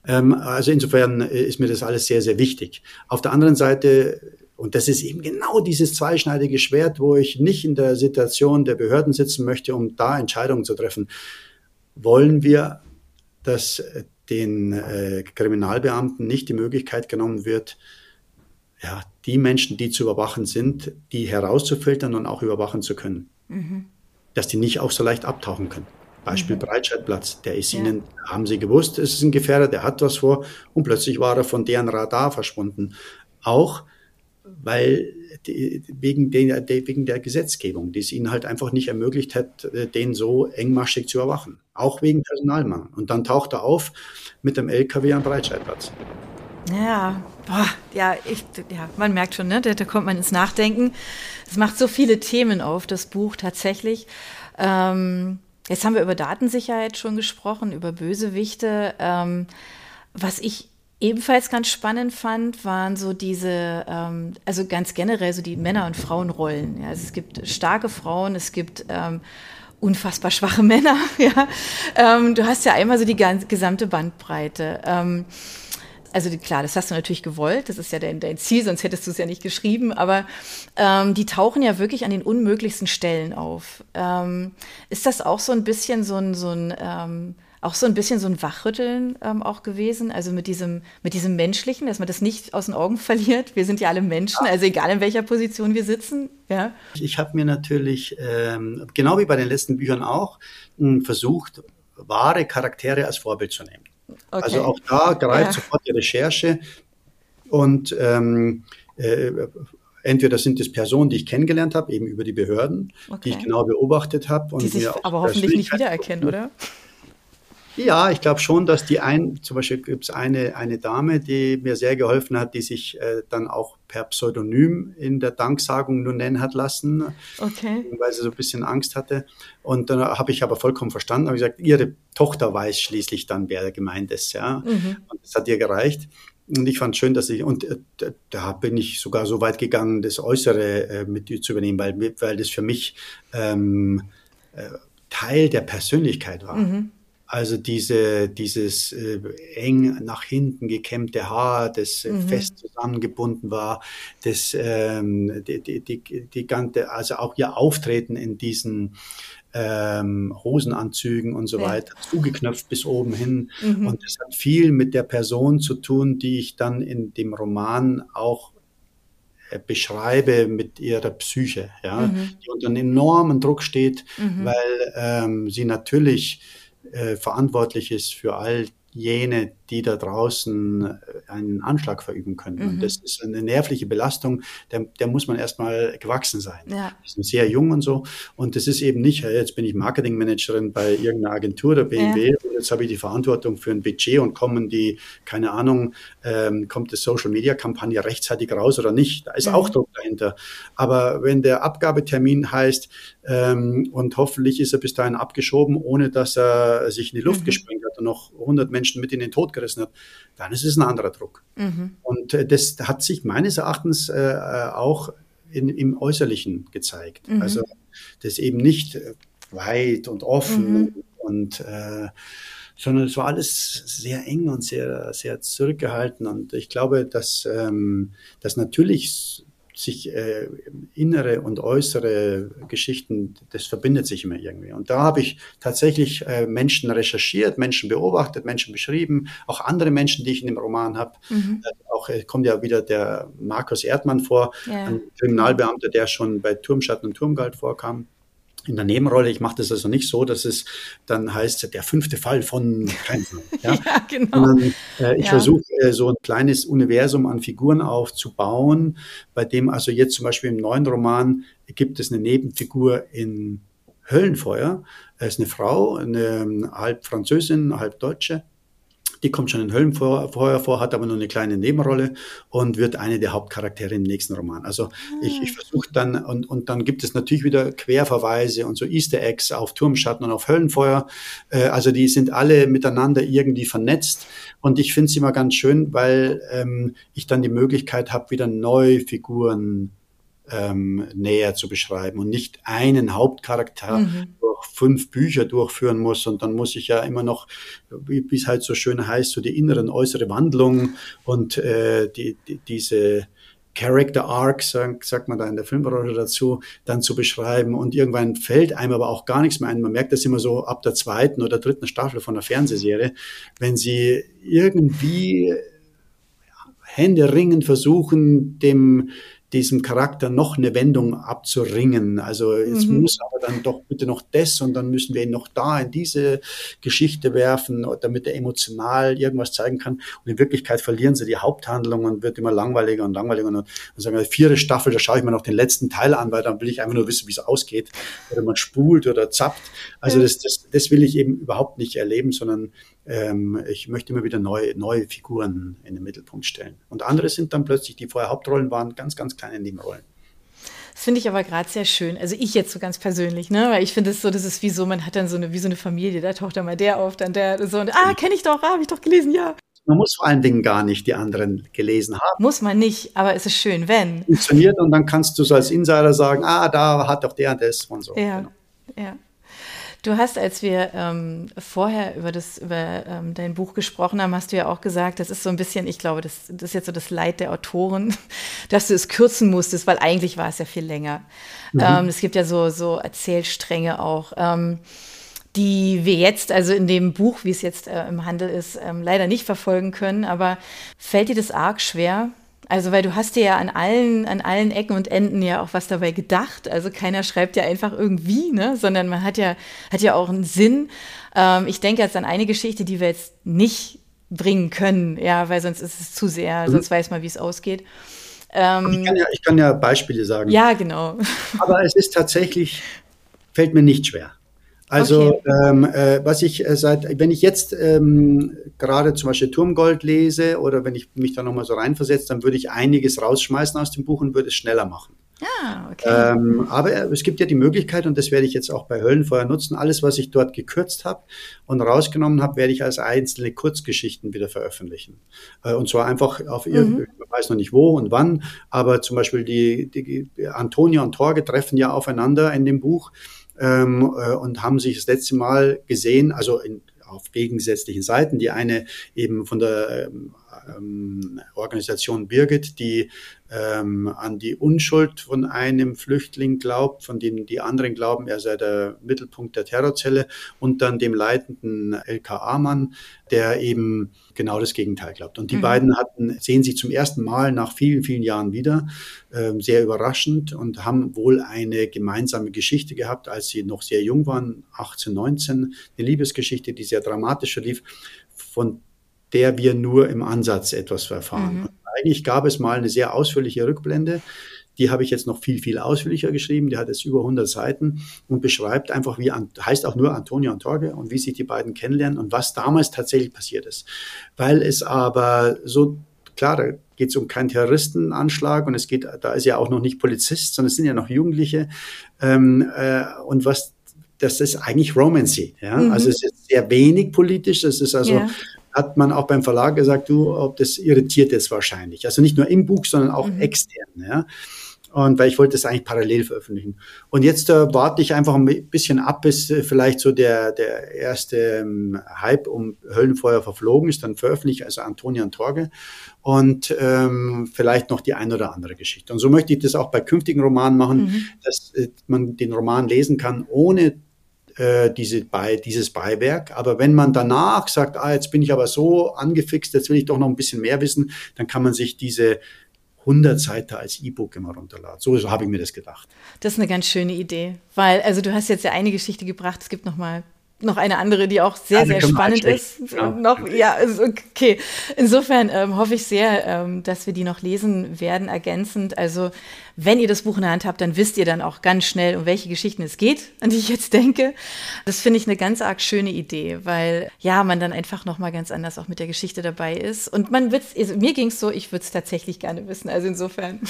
Ähm, also insofern äh, ist mir das alles sehr, sehr wichtig. Auf der anderen Seite, und das ist eben genau dieses zweischneidige Schwert, wo ich nicht in der Situation der Behörden sitzen möchte, um da Entscheidungen zu treffen, wollen wir, dass den äh, Kriminalbeamten nicht die Möglichkeit genommen wird, ja, die Menschen, die zu überwachen sind, die herauszufiltern und auch überwachen zu können. Mhm dass die nicht auch so leicht abtauchen können. Beispiel mhm. Breitscheidplatz, der ist ja. ihnen, haben sie gewusst, es ist ein Gefährder, der hat was vor und plötzlich war er von deren Radar verschwunden. Auch weil die, wegen, der, wegen der Gesetzgebung, die es ihnen halt einfach nicht ermöglicht hat, den so engmaschig zu überwachen. Auch wegen Personalmangel. Und dann taucht er auf mit dem LKW am Breitscheidplatz. Ja, boah, ja, ich, ja, man merkt schon, ne? Da, da kommt man ins Nachdenken. Es macht so viele Themen auf, das Buch tatsächlich. Ähm, jetzt haben wir über Datensicherheit schon gesprochen, über Bösewichte. Ähm, was ich ebenfalls ganz spannend fand, waren so diese, ähm, also ganz generell so die Männer- und Frauenrollen. Ja, also es gibt starke Frauen, es gibt ähm, unfassbar schwache Männer. Ja, ähm, du hast ja einmal so die ganze, gesamte Bandbreite. Also klar, das hast du natürlich gewollt, das ist ja dein, dein Ziel, sonst hättest du es ja nicht geschrieben, aber ähm, die tauchen ja wirklich an den unmöglichsten Stellen auf. Ähm, ist das auch so ein bisschen so ein, so ein ähm, auch so ein bisschen so ein Wachrütteln ähm, auch gewesen, also mit diesem, mit diesem Menschlichen, dass man das nicht aus den Augen verliert. Wir sind ja alle Menschen, also egal in welcher Position wir sitzen. Ja. Ich habe mir natürlich, ähm, genau wie bei den letzten Büchern auch, mh, versucht, wahre Charaktere als Vorbild zu nehmen. Okay. Also auch da greift ja. sofort die Recherche und ähm, äh, entweder sind es Personen, die ich kennengelernt habe, eben über die Behörden, okay. die ich genau beobachtet habe. Die sich aber hoffentlich nicht wiedererkennen, oder? Ja, ich glaube schon, dass die ein, zum Beispiel gibt es eine, eine Dame, die mir sehr geholfen hat, die sich äh, dann auch per Pseudonym in der Danksagung nur nennen hat lassen, okay. weil sie so ein bisschen Angst hatte. Und dann habe ich aber vollkommen verstanden, habe gesagt, ihre Tochter weiß schließlich dann, wer gemeint ist, ja. Mhm. Und das hat ihr gereicht. Und ich fand schön, dass ich, und äh, da bin ich sogar so weit gegangen, das Äußere äh, mit zu übernehmen, weil, weil das für mich ähm, äh, Teil der Persönlichkeit war. Mhm. Also diese, dieses äh, eng nach hinten gekämmte Haar, das mhm. fest zusammengebunden war, das ähm, die, die, die, die ganze, also auch ihr Auftreten in diesen ähm, Hosenanzügen und so ja. weiter, zugeknöpft bis oben hin. Mhm. Und das hat viel mit der Person zu tun, die ich dann in dem Roman auch äh, beschreibe mit ihrer Psyche, ja, mhm. die unter einem enormen Druck steht, mhm. weil ähm, sie natürlich äh, verantwortlich ist für all jene, die da draußen äh, einen Anschlag verüben können. Mhm. Und das ist eine nervliche Belastung, der, der muss man erstmal gewachsen sein. Ja. Die sind sehr jung und so. Und das ist eben nicht, jetzt bin ich Marketingmanagerin bei irgendeiner Agentur der BMW ja. und jetzt habe ich die Verantwortung für ein Budget und kommen die, keine Ahnung, ähm, kommt die Social Media Kampagne rechtzeitig raus oder nicht. Da ist mhm. auch Druck dahinter. Aber wenn der Abgabetermin heißt, ähm, und hoffentlich ist er bis dahin abgeschoben, ohne dass er sich in die Luft mhm. gesprengt hat und noch 100 Menschen mit in den Tod gerissen hat, dann ist es ein anderer Druck. Mhm. Und äh, das hat sich meines Erachtens äh, äh, auch in, im Äußerlichen gezeigt. Mhm. Also das eben nicht weit und offen mhm. und äh, sondern es war alles sehr eng und sehr, sehr zurückgehalten. Und ich glaube, dass, ähm, dass natürlich sich äh, innere und äußere Geschichten, das verbindet sich immer irgendwie. Und da habe ich tatsächlich äh, Menschen recherchiert, Menschen beobachtet, Menschen beschrieben, auch andere Menschen, die ich in dem Roman habe. Mhm. Äh, auch äh, kommt ja wieder der Markus Erdmann vor, ja. ein Kriminalbeamter, der schon bei Turmschatten und Turmgalt vorkam in der Nebenrolle. Ich mache das also nicht so, dass es dann heißt, der fünfte Fall von keinem Ja? ja, genau. Sondern, äh, ich ja. versuche äh, so ein kleines Universum an Figuren aufzubauen, bei dem also jetzt zum Beispiel im neuen Roman gibt es eine Nebenfigur in Höllenfeuer. Es ist eine Frau, eine halb Französin, halb Deutsche die kommt schon in Höllenfeuer vor, hat aber nur eine kleine Nebenrolle und wird eine der Hauptcharaktere im nächsten Roman. Also ich, ich versuche dann, und, und dann gibt es natürlich wieder Querverweise und so Easter Eggs auf Turmschatten und auf Höllenfeuer. Äh, also die sind alle miteinander irgendwie vernetzt. Und ich finde es immer ganz schön, weil ähm, ich dann die Möglichkeit habe, wieder neue Figuren ähm, näher zu beschreiben und nicht einen Hauptcharakter mhm. durch fünf Bücher durchführen muss. Und dann muss ich ja immer noch, wie es halt so schön heißt, so die innere und äußere Wandlung und äh, die, die, diese Character Arc, sagt, sagt man da in der Filmbranche dazu, dann zu beschreiben. Und irgendwann fällt einem aber auch gar nichts mehr ein. Man merkt das immer so ab der zweiten oder dritten Staffel von einer Fernsehserie, wenn sie irgendwie händeringend versuchen, dem diesem Charakter noch eine Wendung abzuringen. Also es mhm. muss aber dann doch bitte noch das und dann müssen wir ihn noch da in diese Geschichte werfen, damit er emotional irgendwas zeigen kann. Und in Wirklichkeit verlieren sie die Haupthandlung und wird immer langweiliger und langweiliger. Und dann sagen wir, vierte Staffel, da schaue ich mir noch den letzten Teil an, weil dann will ich einfach nur wissen, wie es ausgeht. Oder man spult oder zappt. Also das, das, das will ich eben überhaupt nicht erleben, sondern ähm, ich möchte immer wieder neue, neue Figuren in den Mittelpunkt stellen. Und andere sind dann plötzlich, die vorher Hauptrollen waren, ganz, ganz kleine Nebenrollen. Das finde ich aber gerade sehr schön. Also ich jetzt so ganz persönlich, ne? Weil ich finde es so, das ist wie so, man hat dann so eine, wie so eine Familie, da taucht dann mal der auf, dann der so und ah, kenne ich doch, ah, habe ich doch gelesen, ja. Man muss vor allen Dingen gar nicht die anderen gelesen haben. Muss man nicht, aber es ist schön, wenn. Funktioniert und dann kannst du so als Insider sagen, ah, da hat doch der und das und so. Ja, genau. ja. Du hast, als wir ähm, vorher über, das, über ähm, dein Buch gesprochen haben, hast du ja auch gesagt, das ist so ein bisschen, ich glaube, das, das ist jetzt so das Leid der Autoren, dass du es kürzen musstest, weil eigentlich war es ja viel länger. Mhm. Ähm, es gibt ja so, so Erzählstränge auch, ähm, die wir jetzt, also in dem Buch, wie es jetzt äh, im Handel ist, ähm, leider nicht verfolgen können. Aber fällt dir das arg schwer, also, weil du hast dir ja an allen, an allen Ecken und Enden ja auch was dabei gedacht. Also keiner schreibt ja einfach irgendwie, ne? sondern man hat ja, hat ja auch einen Sinn. Ähm, ich denke jetzt an eine Geschichte, die wir jetzt nicht bringen können, ja, weil sonst ist es zu sehr, mhm. sonst weiß man, wie es ausgeht. Ähm, ich, kann ja, ich kann ja Beispiele sagen. Ja, genau. Aber es ist tatsächlich, fällt mir nicht schwer. Also okay. ähm, äh, was ich äh, seit, wenn ich jetzt ähm, gerade zum Beispiel Turmgold lese oder wenn ich mich da nochmal so reinversetze, dann würde ich einiges rausschmeißen aus dem Buch und würde es schneller machen. Ah, okay. Ähm, aber es gibt ja die Möglichkeit, und das werde ich jetzt auch bei Höllenfeuer nutzen, alles, was ich dort gekürzt habe und rausgenommen habe, werde ich als einzelne Kurzgeschichten wieder veröffentlichen. Äh, und zwar einfach auf mhm. ihr, ich weiß noch nicht wo und wann, aber zum Beispiel die, die Antonia und Torge treffen ja aufeinander in dem Buch ähm, äh, und haben sich das letzte Mal gesehen, also in, auf gegensätzlichen Seiten. Die eine eben von der ähm, ähm, Organisation Birgit, die ähm, an die Unschuld von einem Flüchtling glaubt, von dem die anderen glauben, er sei der Mittelpunkt der Terrorzelle und dann dem leitenden LKA-Mann, der eben genau das Gegenteil glaubt. Und die mhm. beiden hatten, sehen sich zum ersten Mal nach vielen, vielen Jahren wieder, äh, sehr überraschend und haben wohl eine gemeinsame Geschichte gehabt, als sie noch sehr jung waren, 18, 19, eine Liebesgeschichte, die sehr dramatisch verlief, von der wir nur im Ansatz etwas erfahren. Mhm. Eigentlich gab es mal eine sehr ausführliche Rückblende. Die habe ich jetzt noch viel, viel ausführlicher geschrieben. Die hat jetzt über 100 Seiten und beschreibt einfach, wie, heißt auch nur Antonia und Torge und wie sich die beiden kennenlernen und was damals tatsächlich passiert ist. Weil es aber so, klar, da geht es um keinen Terroristenanschlag und es geht, da ist ja auch noch nicht Polizist, sondern es sind ja noch Jugendliche. Ähm, äh, und was das ist eigentlich Romancy. Ja? Mhm. Also es ist sehr wenig politisch. Das ist also ja hat man auch beim Verlag gesagt, du, ob das irritiert ist wahrscheinlich. Also nicht nur im Buch, sondern auch mhm. extern. Ja. Und weil ich wollte das eigentlich parallel veröffentlichen. Und jetzt äh, warte ich einfach ein bisschen ab, bis äh, vielleicht so der, der erste ähm, Hype um Höllenfeuer verflogen ist. Dann veröffentliche ich also Antonia und Torge und ähm, vielleicht noch die ein oder andere Geschichte. Und so möchte ich das auch bei künftigen Romanen machen, mhm. dass äh, man den Roman lesen kann, ohne äh, diese Bei, dieses Beiwerk. Aber wenn man danach sagt, ah, jetzt bin ich aber so angefixt, jetzt will ich doch noch ein bisschen mehr wissen, dann kann man sich diese 100 Seiten als E-Book immer runterladen. So, so habe ich mir das gedacht. Das ist eine ganz schöne Idee, weil also du hast jetzt ja eine Geschichte gebracht, es gibt noch mal noch eine andere, die auch sehr, ja, sehr spannend ist. Ja. Noch, ja, okay. Insofern ähm, hoffe ich sehr, ähm, dass wir die noch lesen werden, ergänzend. Also, wenn ihr das Buch in der Hand habt, dann wisst ihr dann auch ganz schnell, um welche Geschichten es geht, an die ich jetzt denke. Das finde ich eine ganz arg schöne Idee, weil ja, man dann einfach nochmal ganz anders auch mit der Geschichte dabei ist. Und man wird also mir ging es so, ich würde es tatsächlich gerne wissen. Also insofern.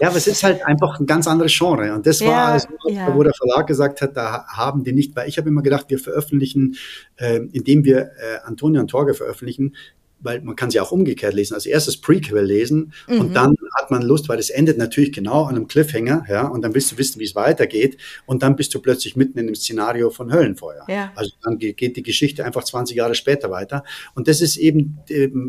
Ja, aber es ist halt einfach ein ganz anderes Genre. Und das war, ja, also, ja. wo der Verlag gesagt hat, da haben die nicht, weil ich habe immer gedacht, wir veröffentlichen, äh, indem wir äh, Antonia und Torge veröffentlichen, weil man kann sie auch umgekehrt lesen. Als erstes Prequel lesen mhm. und dann hat man Lust, weil es endet natürlich genau an einem Cliffhanger, ja, und dann willst du wissen, wie es weitergeht und dann bist du plötzlich mitten in dem Szenario von Höllenfeuer. Ja. Also dann geht die Geschichte einfach 20 Jahre später weiter und das ist eben,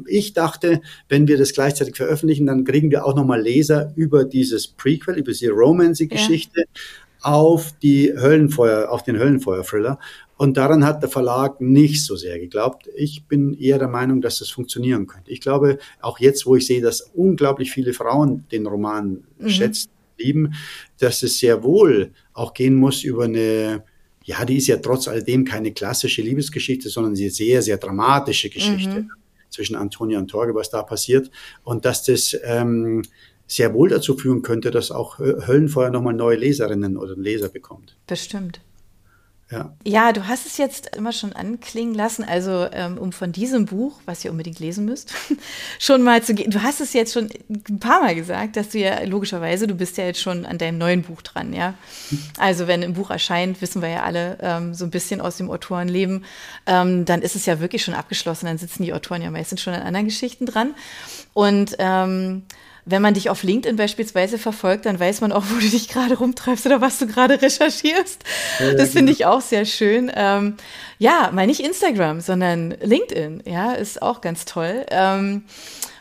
ich dachte, wenn wir das gleichzeitig veröffentlichen, dann kriegen wir auch nochmal Leser über dieses Prequel, über diese Romance-Geschichte, ja auf die Höllenfeuer, auf den Höllenfeuer-Thriller. Und daran hat der Verlag nicht so sehr geglaubt. Ich bin eher der Meinung, dass das funktionieren könnte. Ich glaube, auch jetzt, wo ich sehe, dass unglaublich viele Frauen den Roman mhm. schätzen, lieben, dass es sehr wohl auch gehen muss über eine, ja, die ist ja trotz alledem keine klassische Liebesgeschichte, sondern eine sehr, sehr dramatische Geschichte mhm. zwischen Antonia und Torge, was da passiert. Und dass das ähm, sehr wohl dazu führen könnte, dass auch Höllenfeuer nochmal neue Leserinnen oder Leser bekommt. Bestimmt. Ja. ja, du hast es jetzt immer schon anklingen lassen, also ähm, um von diesem Buch, was ihr unbedingt lesen müsst, schon mal zu gehen. Du hast es jetzt schon ein paar Mal gesagt, dass du ja logischerweise, du bist ja jetzt schon an deinem neuen Buch dran, ja. Also wenn ein Buch erscheint, wissen wir ja alle ähm, so ein bisschen aus dem Autorenleben, ähm, dann ist es ja wirklich schon abgeschlossen, dann sitzen die Autoren ja meistens schon an anderen Geschichten dran. Und ähm, wenn man dich auf LinkedIn beispielsweise verfolgt, dann weiß man auch, wo du dich gerade rumtreibst oder was du gerade recherchierst. Ja, das finde genau. ich auch sehr schön. Ähm, ja, mal nicht Instagram, sondern LinkedIn, ja, ist auch ganz toll. Ähm,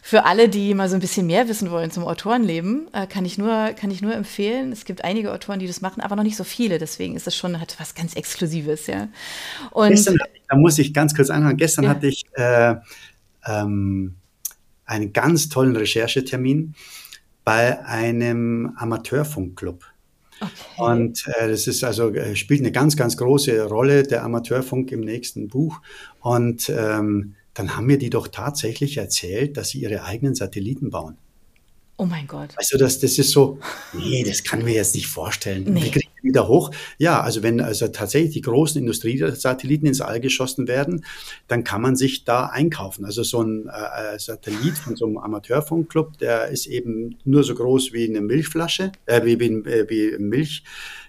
für alle, die mal so ein bisschen mehr wissen wollen zum Autorenleben, äh, kann ich nur, kann ich nur empfehlen. Es gibt einige Autoren, die das machen, aber noch nicht so viele. Deswegen ist es schon hat was ganz Exklusives, ja. Und gestern, da muss ich ganz kurz einhaken. Gestern ja. hatte ich äh, ähm, einen ganz tollen Recherchetermin bei einem Amateurfunkclub. Okay. Und äh, das ist also äh, spielt eine ganz, ganz große Rolle der Amateurfunk im nächsten Buch. Und ähm, dann haben mir die doch tatsächlich erzählt, dass sie ihre eigenen Satelliten bauen. Oh mein Gott. Also das, das ist so, nee, das kann mir jetzt nicht vorstellen. Nee. Wieder hoch? Ja, also wenn also tatsächlich die großen Industriesatelliten ins All geschossen werden, dann kann man sich da einkaufen. Also so ein äh, äh Satellit von so einem Amateurfunkclub, der ist eben nur so groß wie eine Milchflasche, äh, wie, wie, äh, wie Milch,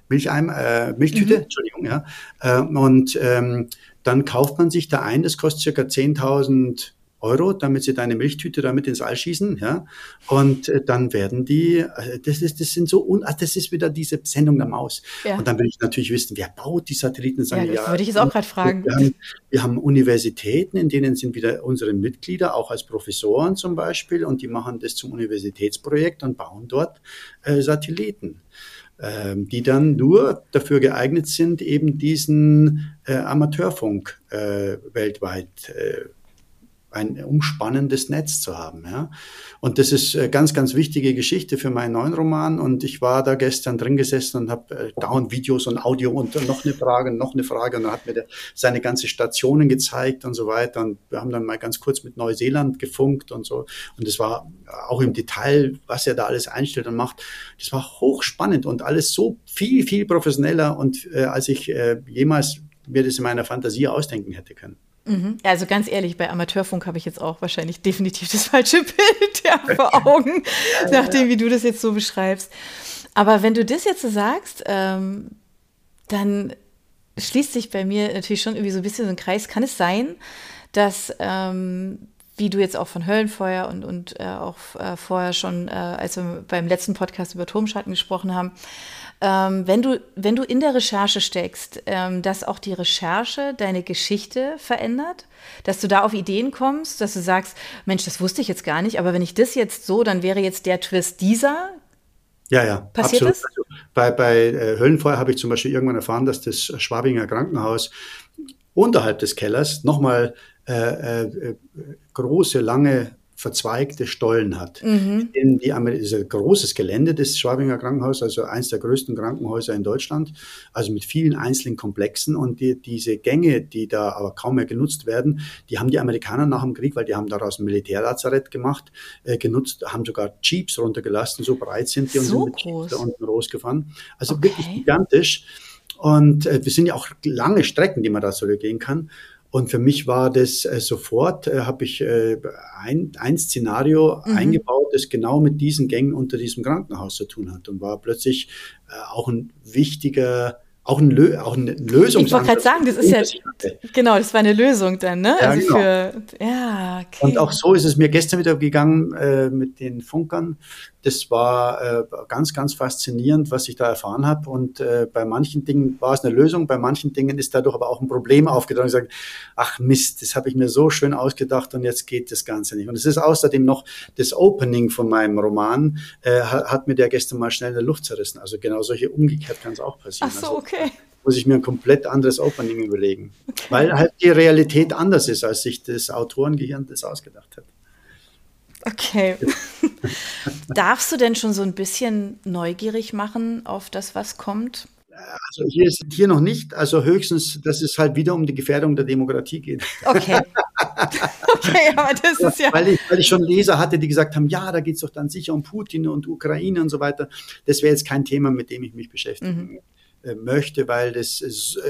Milcheim, äh, Milchtüte, mhm. Entschuldigung, ja. Äh, und ähm, dann kauft man sich da ein, das kostet circa 10.000 Euro, damit sie deine Milchtüte damit ins All schießen, ja. Und äh, dann werden die, äh, das ist, das sind so, un, ach, das ist wieder diese Sendung der Maus. Ja. Und dann will ich natürlich wissen, wer baut die Satelliten? Sagen, ja, das ja, würde ich jetzt auch gerade fragen. Wir haben, wir haben, Universitäten, in denen sind wieder unsere Mitglieder, auch als Professoren zum Beispiel, und die machen das zum Universitätsprojekt und bauen dort äh, Satelliten ähm, die dann nur dafür geeignet sind, eben diesen äh, Amateurfunk äh, weltweit äh, ein umspannendes Netz zu haben. Ja? Und das ist äh, ganz, ganz wichtige Geschichte für meinen neuen Roman. Und ich war da gestern drin gesessen und habe äh, dauernd Videos und Audio und noch eine Frage und noch eine Frage. Und dann hat mir der, seine ganze Stationen gezeigt und so weiter. Und wir haben dann mal ganz kurz mit Neuseeland gefunkt und so. Und es war auch im Detail, was er da alles einstellt und macht. Das war hochspannend und alles so viel, viel professioneller und äh, als ich äh, jemals mir das in meiner Fantasie ausdenken hätte können. Mhm. Also ganz ehrlich, bei Amateurfunk habe ich jetzt auch wahrscheinlich definitiv das falsche Bild ja, vor Augen, ja, nachdem ja. wie du das jetzt so beschreibst. Aber wenn du das jetzt so sagst, ähm, dann schließt sich bei mir natürlich schon irgendwie so ein bisschen so ein Kreis. Kann es sein, dass ähm, wie du jetzt auch von Höllenfeuer und, und äh, auch äh, vorher schon, äh, als wir beim letzten Podcast über Turmschatten gesprochen haben, ähm, wenn, du, wenn du in der Recherche steckst, ähm, dass auch die Recherche deine Geschichte verändert, dass du da auf Ideen kommst, dass du sagst, Mensch, das wusste ich jetzt gar nicht, aber wenn ich das jetzt so, dann wäre jetzt der Twist dieser. Ja, ja, Passiert absolut. Das? Also bei, bei äh, Höllenfeuer habe ich zum Beispiel irgendwann erfahren, dass das Schwabinger Krankenhaus unterhalb des Kellers nochmal äh, äh, große, lange verzweigte Stollen hat. Mhm. In die Amer ist ein großes Gelände des Schwabinger Krankenhauses, also eines der größten Krankenhäuser in Deutschland, also mit vielen einzelnen Komplexen und die, diese Gänge, die da aber kaum mehr genutzt werden, die haben die Amerikaner nach dem Krieg, weil die haben daraus ein Militärlazarett gemacht, äh, genutzt, haben sogar Jeeps runtergelassen, so breit sind die und so sind mit Jeeps da unten rausgefahren. Also okay. wirklich gigantisch. Und äh, wir sind ja auch lange Strecken, die man da zurückgehen kann. Und für mich war das äh, sofort, äh, habe ich äh, ein, ein Szenario mhm. eingebaut, das genau mit diesen Gängen unter diesem Krankenhaus zu tun hat und war plötzlich äh, auch ein wichtiger auch, ein Lö auch eine Lösung. Ich wollte gerade sagen, das ist ja, genau, das war eine Lösung dann, ne? Ja, also genau. für, ja, okay. Und auch so ist es mir gestern wieder gegangen äh, mit den Funkern. Das war äh, ganz, ganz faszinierend, was ich da erfahren habe. Und äh, bei manchen Dingen war es eine Lösung, bei manchen Dingen ist dadurch aber auch ein Problem aufgetaucht. Ich sage, ach Mist, das habe ich mir so schön ausgedacht und jetzt geht das Ganze nicht. Und es ist außerdem noch das Opening von meinem Roman, äh, hat, mir der gestern mal schnell in der Luft zerrissen. Also genau solche umgekehrt kann es auch passieren. Ach so, also, okay muss ich mir ein komplett anderes Opening überlegen. Okay. Weil halt die Realität anders ist, als sich das Autorengehirn das ausgedacht hat. Okay. Darfst du denn schon so ein bisschen neugierig machen auf das, was kommt? Also hier ist hier noch nicht, also höchstens, dass es halt wieder um die Gefährdung der Demokratie geht. Okay. okay, aber das ist ja. Weil ich, weil ich schon Leser hatte, die gesagt haben, ja, da geht es doch dann sicher um Putin und Ukraine und so weiter. Das wäre jetzt kein Thema, mit dem ich mich beschäftige. Mhm. Äh, möchte, weil das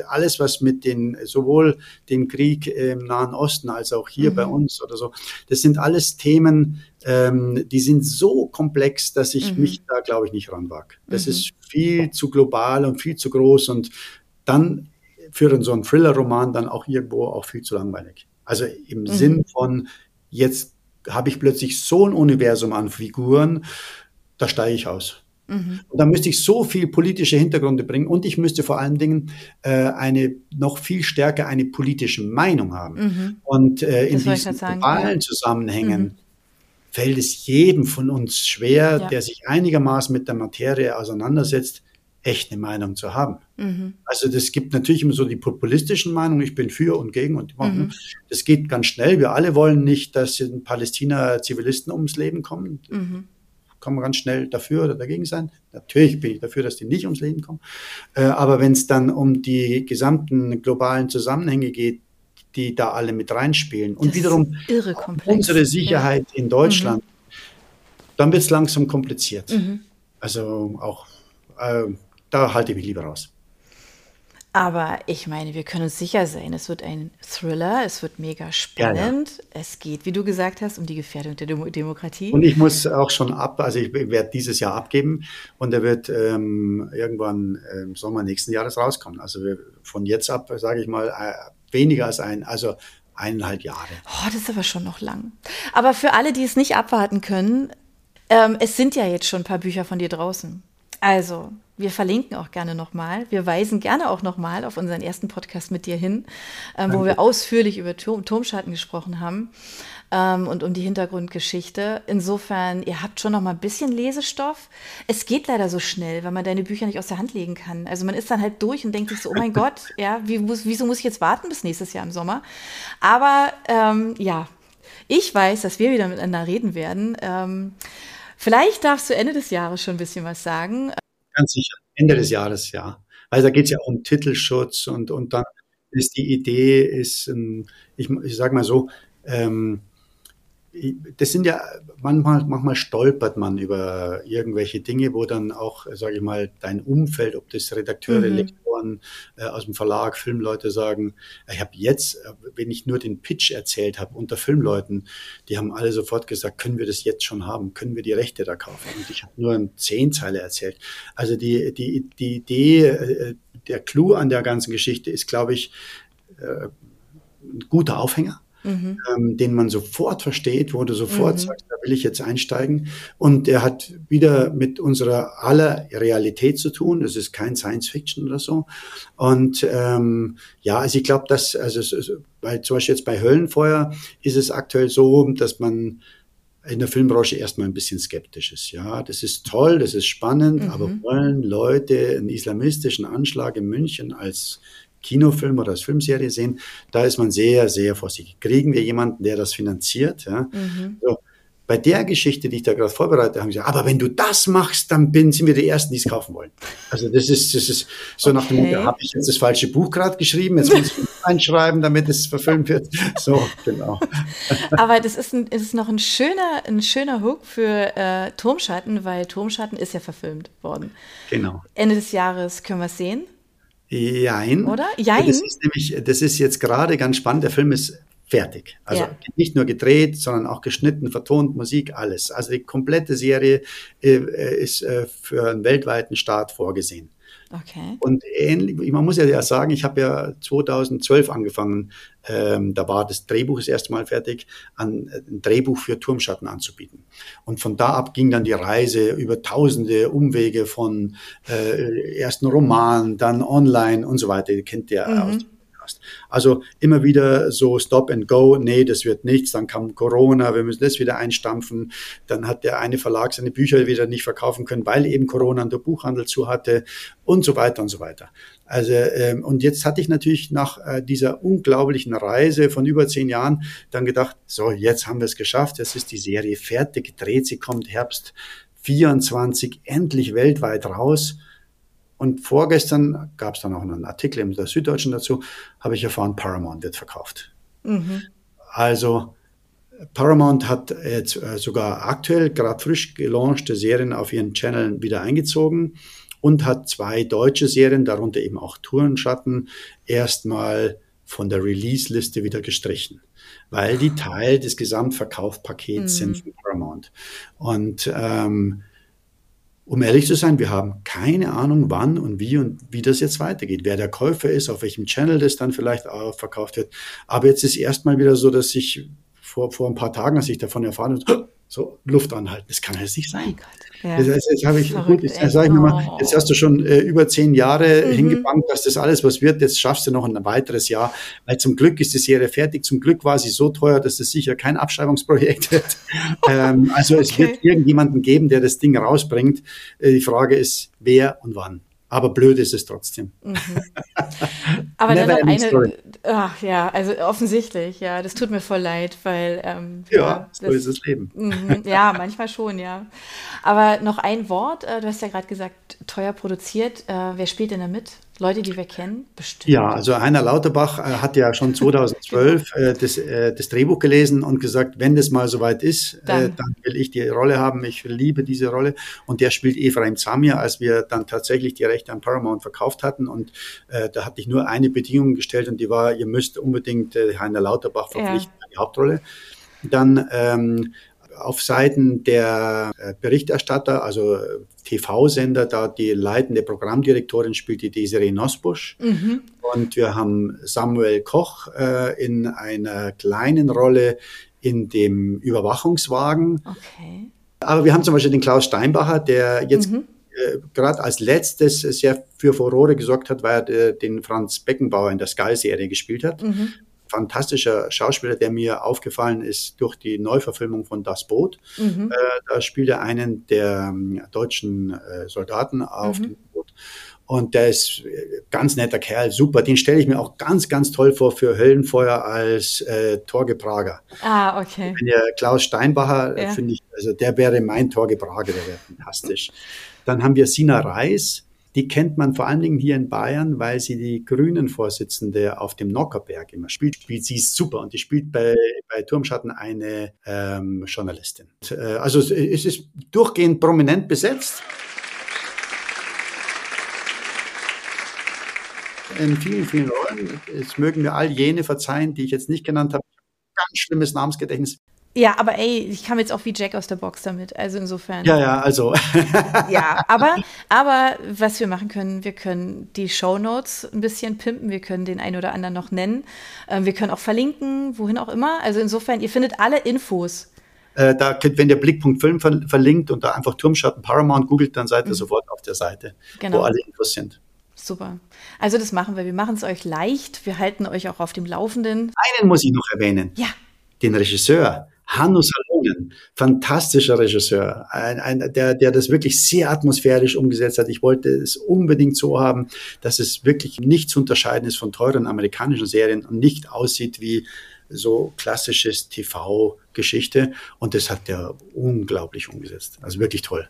alles, was mit den, sowohl dem Krieg im Nahen Osten als auch hier mhm. bei uns oder so, das sind alles Themen, ähm, die sind so komplex, dass ich mhm. mich da, glaube ich, nicht ranwag. Das mhm. ist viel zu global und viel zu groß und dann für so einen Thriller-Roman dann auch irgendwo auch viel zu langweilig. Also im mhm. Sinn von, jetzt habe ich plötzlich so ein Universum an Figuren, da steige ich aus. Mhm. Und da müsste ich so viel politische Hintergründe bringen und ich müsste vor allen Dingen äh, eine noch viel stärker eine politische Meinung haben. Mhm. Und äh, in diesen globalen ja. Zusammenhängen mhm. fällt es jedem von uns schwer, ja. der sich einigermaßen mit der Materie auseinandersetzt, echt eine Meinung zu haben. Mhm. Also das gibt natürlich immer so die populistischen Meinungen, ich bin für und gegen und mhm. das geht ganz schnell. Wir alle wollen nicht, dass in Palästina Zivilisten ums Leben kommen. Mhm kann man ganz schnell dafür oder dagegen sein. Natürlich bin ich dafür, dass die nicht ums Leben kommen. Äh, aber wenn es dann um die gesamten globalen Zusammenhänge geht, die da alle mit reinspielen und das wiederum unsere Sicherheit ja. in Deutschland, mhm. dann wird es langsam kompliziert. Mhm. Also auch äh, da halte ich mich lieber raus. Aber ich meine, wir können uns sicher sein, es wird ein Thriller, es wird mega spannend. Ja, ja. Es geht, wie du gesagt hast, um die Gefährdung der Demo Demokratie. Und ich muss auch schon ab, also ich werde dieses Jahr abgeben und er wird ähm, irgendwann im Sommer nächsten Jahres rauskommen. Also wir, von jetzt ab, sage ich mal, äh, weniger als ein, also eineinhalb Jahre. Oh, das ist aber schon noch lang. Aber für alle, die es nicht abwarten können, ähm, es sind ja jetzt schon ein paar Bücher von dir draußen. Also, wir verlinken auch gerne nochmal. Wir weisen gerne auch nochmal auf unseren ersten Podcast mit dir hin, ähm, wo wir ausführlich über Turm, Turmschatten gesprochen haben ähm, und um die Hintergrundgeschichte. Insofern, ihr habt schon noch mal ein bisschen Lesestoff. Es geht leider so schnell, weil man deine Bücher nicht aus der Hand legen kann. Also man ist dann halt durch und denkt sich so, oh mein Gott, ja, wie, muss, wieso muss ich jetzt warten bis nächstes Jahr im Sommer? Aber ähm, ja, ich weiß, dass wir wieder miteinander reden werden. Ähm, Vielleicht darfst du Ende des Jahres schon ein bisschen was sagen. Ganz sicher, Ende des Jahres, ja. Weil da geht es ja um Titelschutz und, und dann ist die Idee, ist, ich, ich sage mal so, ähm, das sind ja, manchmal, manchmal stolpert man über irgendwelche Dinge, wo dann auch, sage ich mal, dein Umfeld, ob das Redakteure, mhm. Lektoren äh, aus dem Verlag, Filmleute sagen, ich habe jetzt, äh, wenn ich nur den Pitch erzählt habe unter Filmleuten, die haben alle sofort gesagt, können wir das jetzt schon haben, können wir die Rechte da kaufen? Und ich habe nur eine Zehnzeile erzählt. Also die, die, die Idee, äh, der Clou an der ganzen Geschichte ist, glaube ich, äh, ein guter Aufhänger mhm. ähm, den man sofort versteht, wo du sofort mhm. sagst, da will ich jetzt einsteigen. Und er hat wieder mit unserer aller Realität zu tun. Das ist kein Science Fiction oder so. Und ähm, ja, also ich glaube, dass, also weil zum Beispiel jetzt bei Höllenfeuer ist es aktuell so, dass man in der Filmbranche erstmal ein bisschen skeptisch ist. Ja, das ist toll, das ist spannend, mhm. aber wollen Leute einen islamistischen Anschlag in München als Kinofilm oder als Filmserie sehen, da ist man sehr, sehr vorsichtig. Kriegen wir jemanden, der das finanziert? Ja? Mhm. So, bei der Geschichte, die ich da gerade vorbereite, haben sie gesagt, aber wenn du das machst, dann bin, sind wir die Ersten, die es kaufen wollen. Also das ist, das ist so okay. nach dem Motto, habe ich jetzt das falsche Buch gerade geschrieben, jetzt muss ich einschreiben, damit es verfilmt wird. So, genau. Aber das ist, ein, ist noch ein schöner, ein schöner Hook für äh, Turmschatten, weil Turmschatten ist ja verfilmt worden. Genau. Ende des Jahres können wir es sehen. Jein. Oder? Jein. Das ist nämlich, das ist jetzt gerade ganz spannend. Der Film ist fertig. Also ja. nicht nur gedreht, sondern auch geschnitten, vertont, Musik, alles. Also die komplette Serie äh, ist äh, für einen weltweiten Start vorgesehen. Okay. Und ähnlich, man muss ja sagen, ich habe ja 2012 angefangen, ähm, da war das Drehbuch das erste Mal fertig, an, ein Drehbuch für Turmschatten anzubieten. Und von da ab ging dann die Reise über tausende Umwege von äh, ersten Roman, dann online und so weiter. Ihr kennt ja mhm. aus hast. Also immer wieder so Stop and Go, nee, das wird nichts, dann kam Corona, wir müssen das wieder einstampfen, dann hat der eine Verlag seine Bücher wieder nicht verkaufen können, weil eben Corona und der Buchhandel zu hatte und so weiter und so weiter. Also ähm, und jetzt hatte ich natürlich nach äh, dieser unglaublichen Reise von über zehn Jahren dann gedacht, so jetzt haben wir es geschafft, jetzt ist die Serie fertig gedreht, sie kommt Herbst 24 endlich weltweit raus. Und vorgestern gab es dann auch einen Artikel in der Süddeutschen dazu, habe ich erfahren, Paramount wird verkauft. Mhm. Also Paramount hat jetzt äh, sogar aktuell gerade frisch gelaunchte Serien auf ihren Channel wieder eingezogen und hat zwei deutsche Serien, darunter eben auch Tourenschatten, erstmal von der Release-Liste wieder gestrichen, weil die Teil des Gesamtverkaufspakets mhm. sind von Paramount. Und ähm, um ehrlich zu sein, wir haben keine Ahnung, wann und wie und wie das jetzt weitergeht, wer der Käufer ist, auf welchem Channel das dann vielleicht verkauft wird. Aber jetzt ist erstmal wieder so, dass ich vor, vor ein paar Tagen, als ich davon erfahren habe, so Luft anhalten. Das kann jetzt nicht sein. Oh ja. jetzt, jetzt habe ich, gut, jetzt, sag ich mir mal, jetzt hast du schon äh, über zehn Jahre mhm. hingebankt, dass das alles was wird. Jetzt schaffst du noch ein weiteres Jahr. Weil zum Glück ist die Serie fertig. Zum Glück war sie so teuer, dass es sicher kein Abschreibungsprojekt wird. ähm, also es okay. wird irgendjemanden geben, der das Ding rausbringt. Äh, die Frage ist, wer und wann. Aber blöd ist es trotzdem. Mhm. Aber dann eine, ach, ja, also offensichtlich, ja, das tut mir voll leid, weil ähm, ja, ja so das, ist das Leben. Mhm, ja, manchmal schon, ja. Aber noch ein Wort, äh, du hast ja gerade gesagt, teuer produziert. Äh, wer spielt denn da mit? Leute, die wir kennen? Bestimmt. Ja, also Heiner Lauterbach äh, hat ja schon 2012 äh, das, äh, das, Drehbuch gelesen und gesagt, wenn das mal soweit ist, äh, dann. dann. will ich die Rolle haben. Ich liebe diese Rolle. Und der spielt Ephraim Zamir, als wir dann tatsächlich die Rechte an Paramount verkauft hatten. Und äh, da hatte ich nur eine Bedingung gestellt und die war, ihr müsst unbedingt äh, Heiner Lauterbach verpflichten ja. die Hauptrolle. Dann ähm, auf Seiten der Berichterstatter, also TV-Sender, da die leitende Programmdirektorin spielt die Desiree Nosbusch. Mhm. Und wir haben Samuel Koch äh, in einer kleinen Rolle in dem Überwachungswagen. Okay. Aber wir haben zum Beispiel den Klaus Steinbacher, der jetzt mhm. äh, gerade als letztes sehr für Furore gesorgt hat, weil er den Franz Beckenbauer in der Sky-Serie gespielt hat. Mhm fantastischer Schauspieler, der mir aufgefallen ist durch die Neuverfilmung von Das Boot. Mhm. Äh, da spielt er einen der ähm, deutschen äh, Soldaten auf mhm. dem Boot. Und der ist äh, ganz netter Kerl, super. Den stelle ich mir auch ganz, ganz toll vor für Höllenfeuer als äh, Torge Prager. Ah, okay. Wenn der Klaus Steinbacher, ja. finde ich, also der wäre mein Torge Prager, der wäre fantastisch. Dann haben wir Sina Reis, die kennt man vor allen Dingen hier in Bayern, weil sie die Grünen-Vorsitzende auf dem Nockerberg immer spielt. Spielt sie ist super und die spielt bei, bei Turmschatten eine ähm, Journalistin. Äh, also es ist durchgehend prominent besetzt. In vielen, vielen Rollen. Es mögen mir all jene verzeihen, die ich jetzt nicht genannt habe. Ganz schlimmes Namensgedächtnis. Ja, aber ey, ich kam jetzt auch wie Jack aus der Box damit. Also insofern. Ja, ja, also. ja, aber, aber was wir machen können, wir können die Show Notes ein bisschen pimpen, wir können den einen oder anderen noch nennen. Ähm, wir können auch verlinken, wohin auch immer. Also insofern, ihr findet alle Infos. Äh, da könnt, wenn der Blickpunkt Film ver verlinkt und da einfach Turmschatten Paramount googelt, dann seid ihr mhm. sofort auf der Seite, genau. wo alle Infos sind. Super. Also das machen wir. Wir machen es euch leicht. Wir halten euch auch auf dem Laufenden. Einen muss ich noch erwähnen. Ja. Den Regisseur. Hanno Salonen, fantastischer Regisseur, ein, ein, der, der das wirklich sehr atmosphärisch umgesetzt hat. Ich wollte es unbedingt so haben, dass es wirklich nicht zu unterscheiden ist von teuren amerikanischen Serien und nicht aussieht wie so klassisches TV-Geschichte. Und das hat der unglaublich umgesetzt. Also wirklich toll.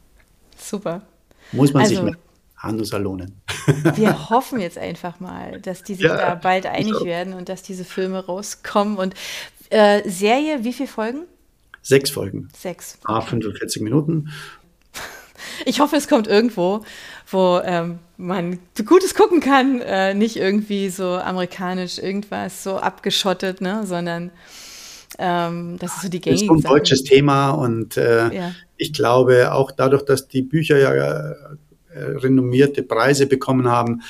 Super. Muss man also, sich mit Hanno Salonen. Wir hoffen jetzt einfach mal, dass die sich ja, da bald einig werden und dass diese Filme rauskommen. Und äh, Serie, wie viele Folgen? Sechs Folgen. Sechs. Ah, 45 Minuten. Ich hoffe, es kommt irgendwo, wo ähm, man Gutes gucken kann, äh, nicht irgendwie so amerikanisch irgendwas so abgeschottet, ne, sondern ähm, das ist so die gängige Das ist ein deutsches Thema und äh, ja. ich glaube auch dadurch, dass die Bücher ja äh, renommierte Preise bekommen haben,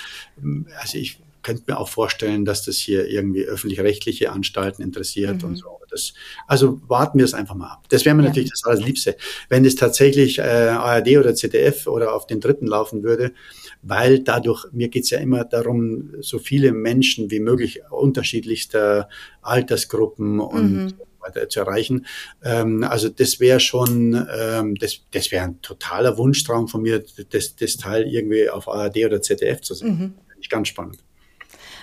also ich könnte mir auch vorstellen, dass das hier irgendwie öffentlich-rechtliche Anstalten interessiert mhm. und so. Das, also warten wir es einfach mal ab. Das wäre mir ja. natürlich das Allerliebste, wenn es tatsächlich äh, ARD oder ZDF oder auf den dritten laufen würde, weil dadurch, mir geht es ja immer darum, so viele Menschen wie möglich unterschiedlichster Altersgruppen und mhm zu erreichen. Ähm, also das wäre schon, ähm, das, das wäre ein totaler Wunschtraum von mir, das, das Teil irgendwie auf ARD oder ZDF zu sehen. Mhm. Finde ich ganz spannend.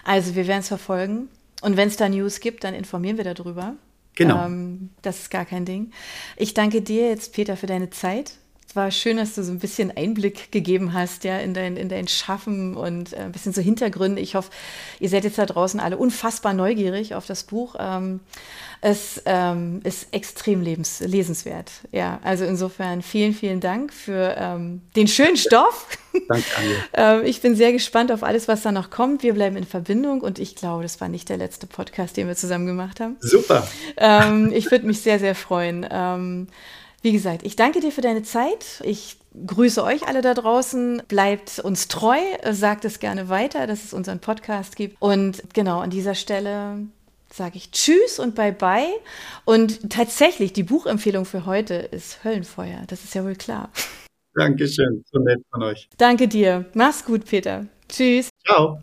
Also wir werden es verfolgen. Und wenn es da News gibt, dann informieren wir darüber. Genau. Ähm, das ist gar kein Ding. Ich danke dir jetzt, Peter, für deine Zeit. War schön, dass du so ein bisschen Einblick gegeben hast, ja, in dein, in dein Schaffen und äh, ein bisschen so Hintergründe. Ich hoffe, ihr seid jetzt da draußen alle unfassbar neugierig auf das Buch. Ähm, es ähm, ist extrem lebens lesenswert. Ja, also insofern vielen, vielen Dank für ähm, den schönen Stoff. Danke, Anja. ich bin sehr gespannt auf alles, was da noch kommt. Wir bleiben in Verbindung und ich glaube, das war nicht der letzte Podcast, den wir zusammen gemacht haben. Super. Ich würde mich sehr, sehr freuen. Wie gesagt, ich danke dir für deine Zeit. Ich grüße euch alle da draußen. Bleibt uns treu, sagt es gerne weiter, dass es unseren Podcast gibt. Und genau an dieser Stelle sage ich Tschüss und Bye-bye. Und tatsächlich, die Buchempfehlung für heute ist Höllenfeuer. Das ist ja wohl klar. Dankeschön, so nett von euch. Danke dir. Mach's gut, Peter. Tschüss. Ciao.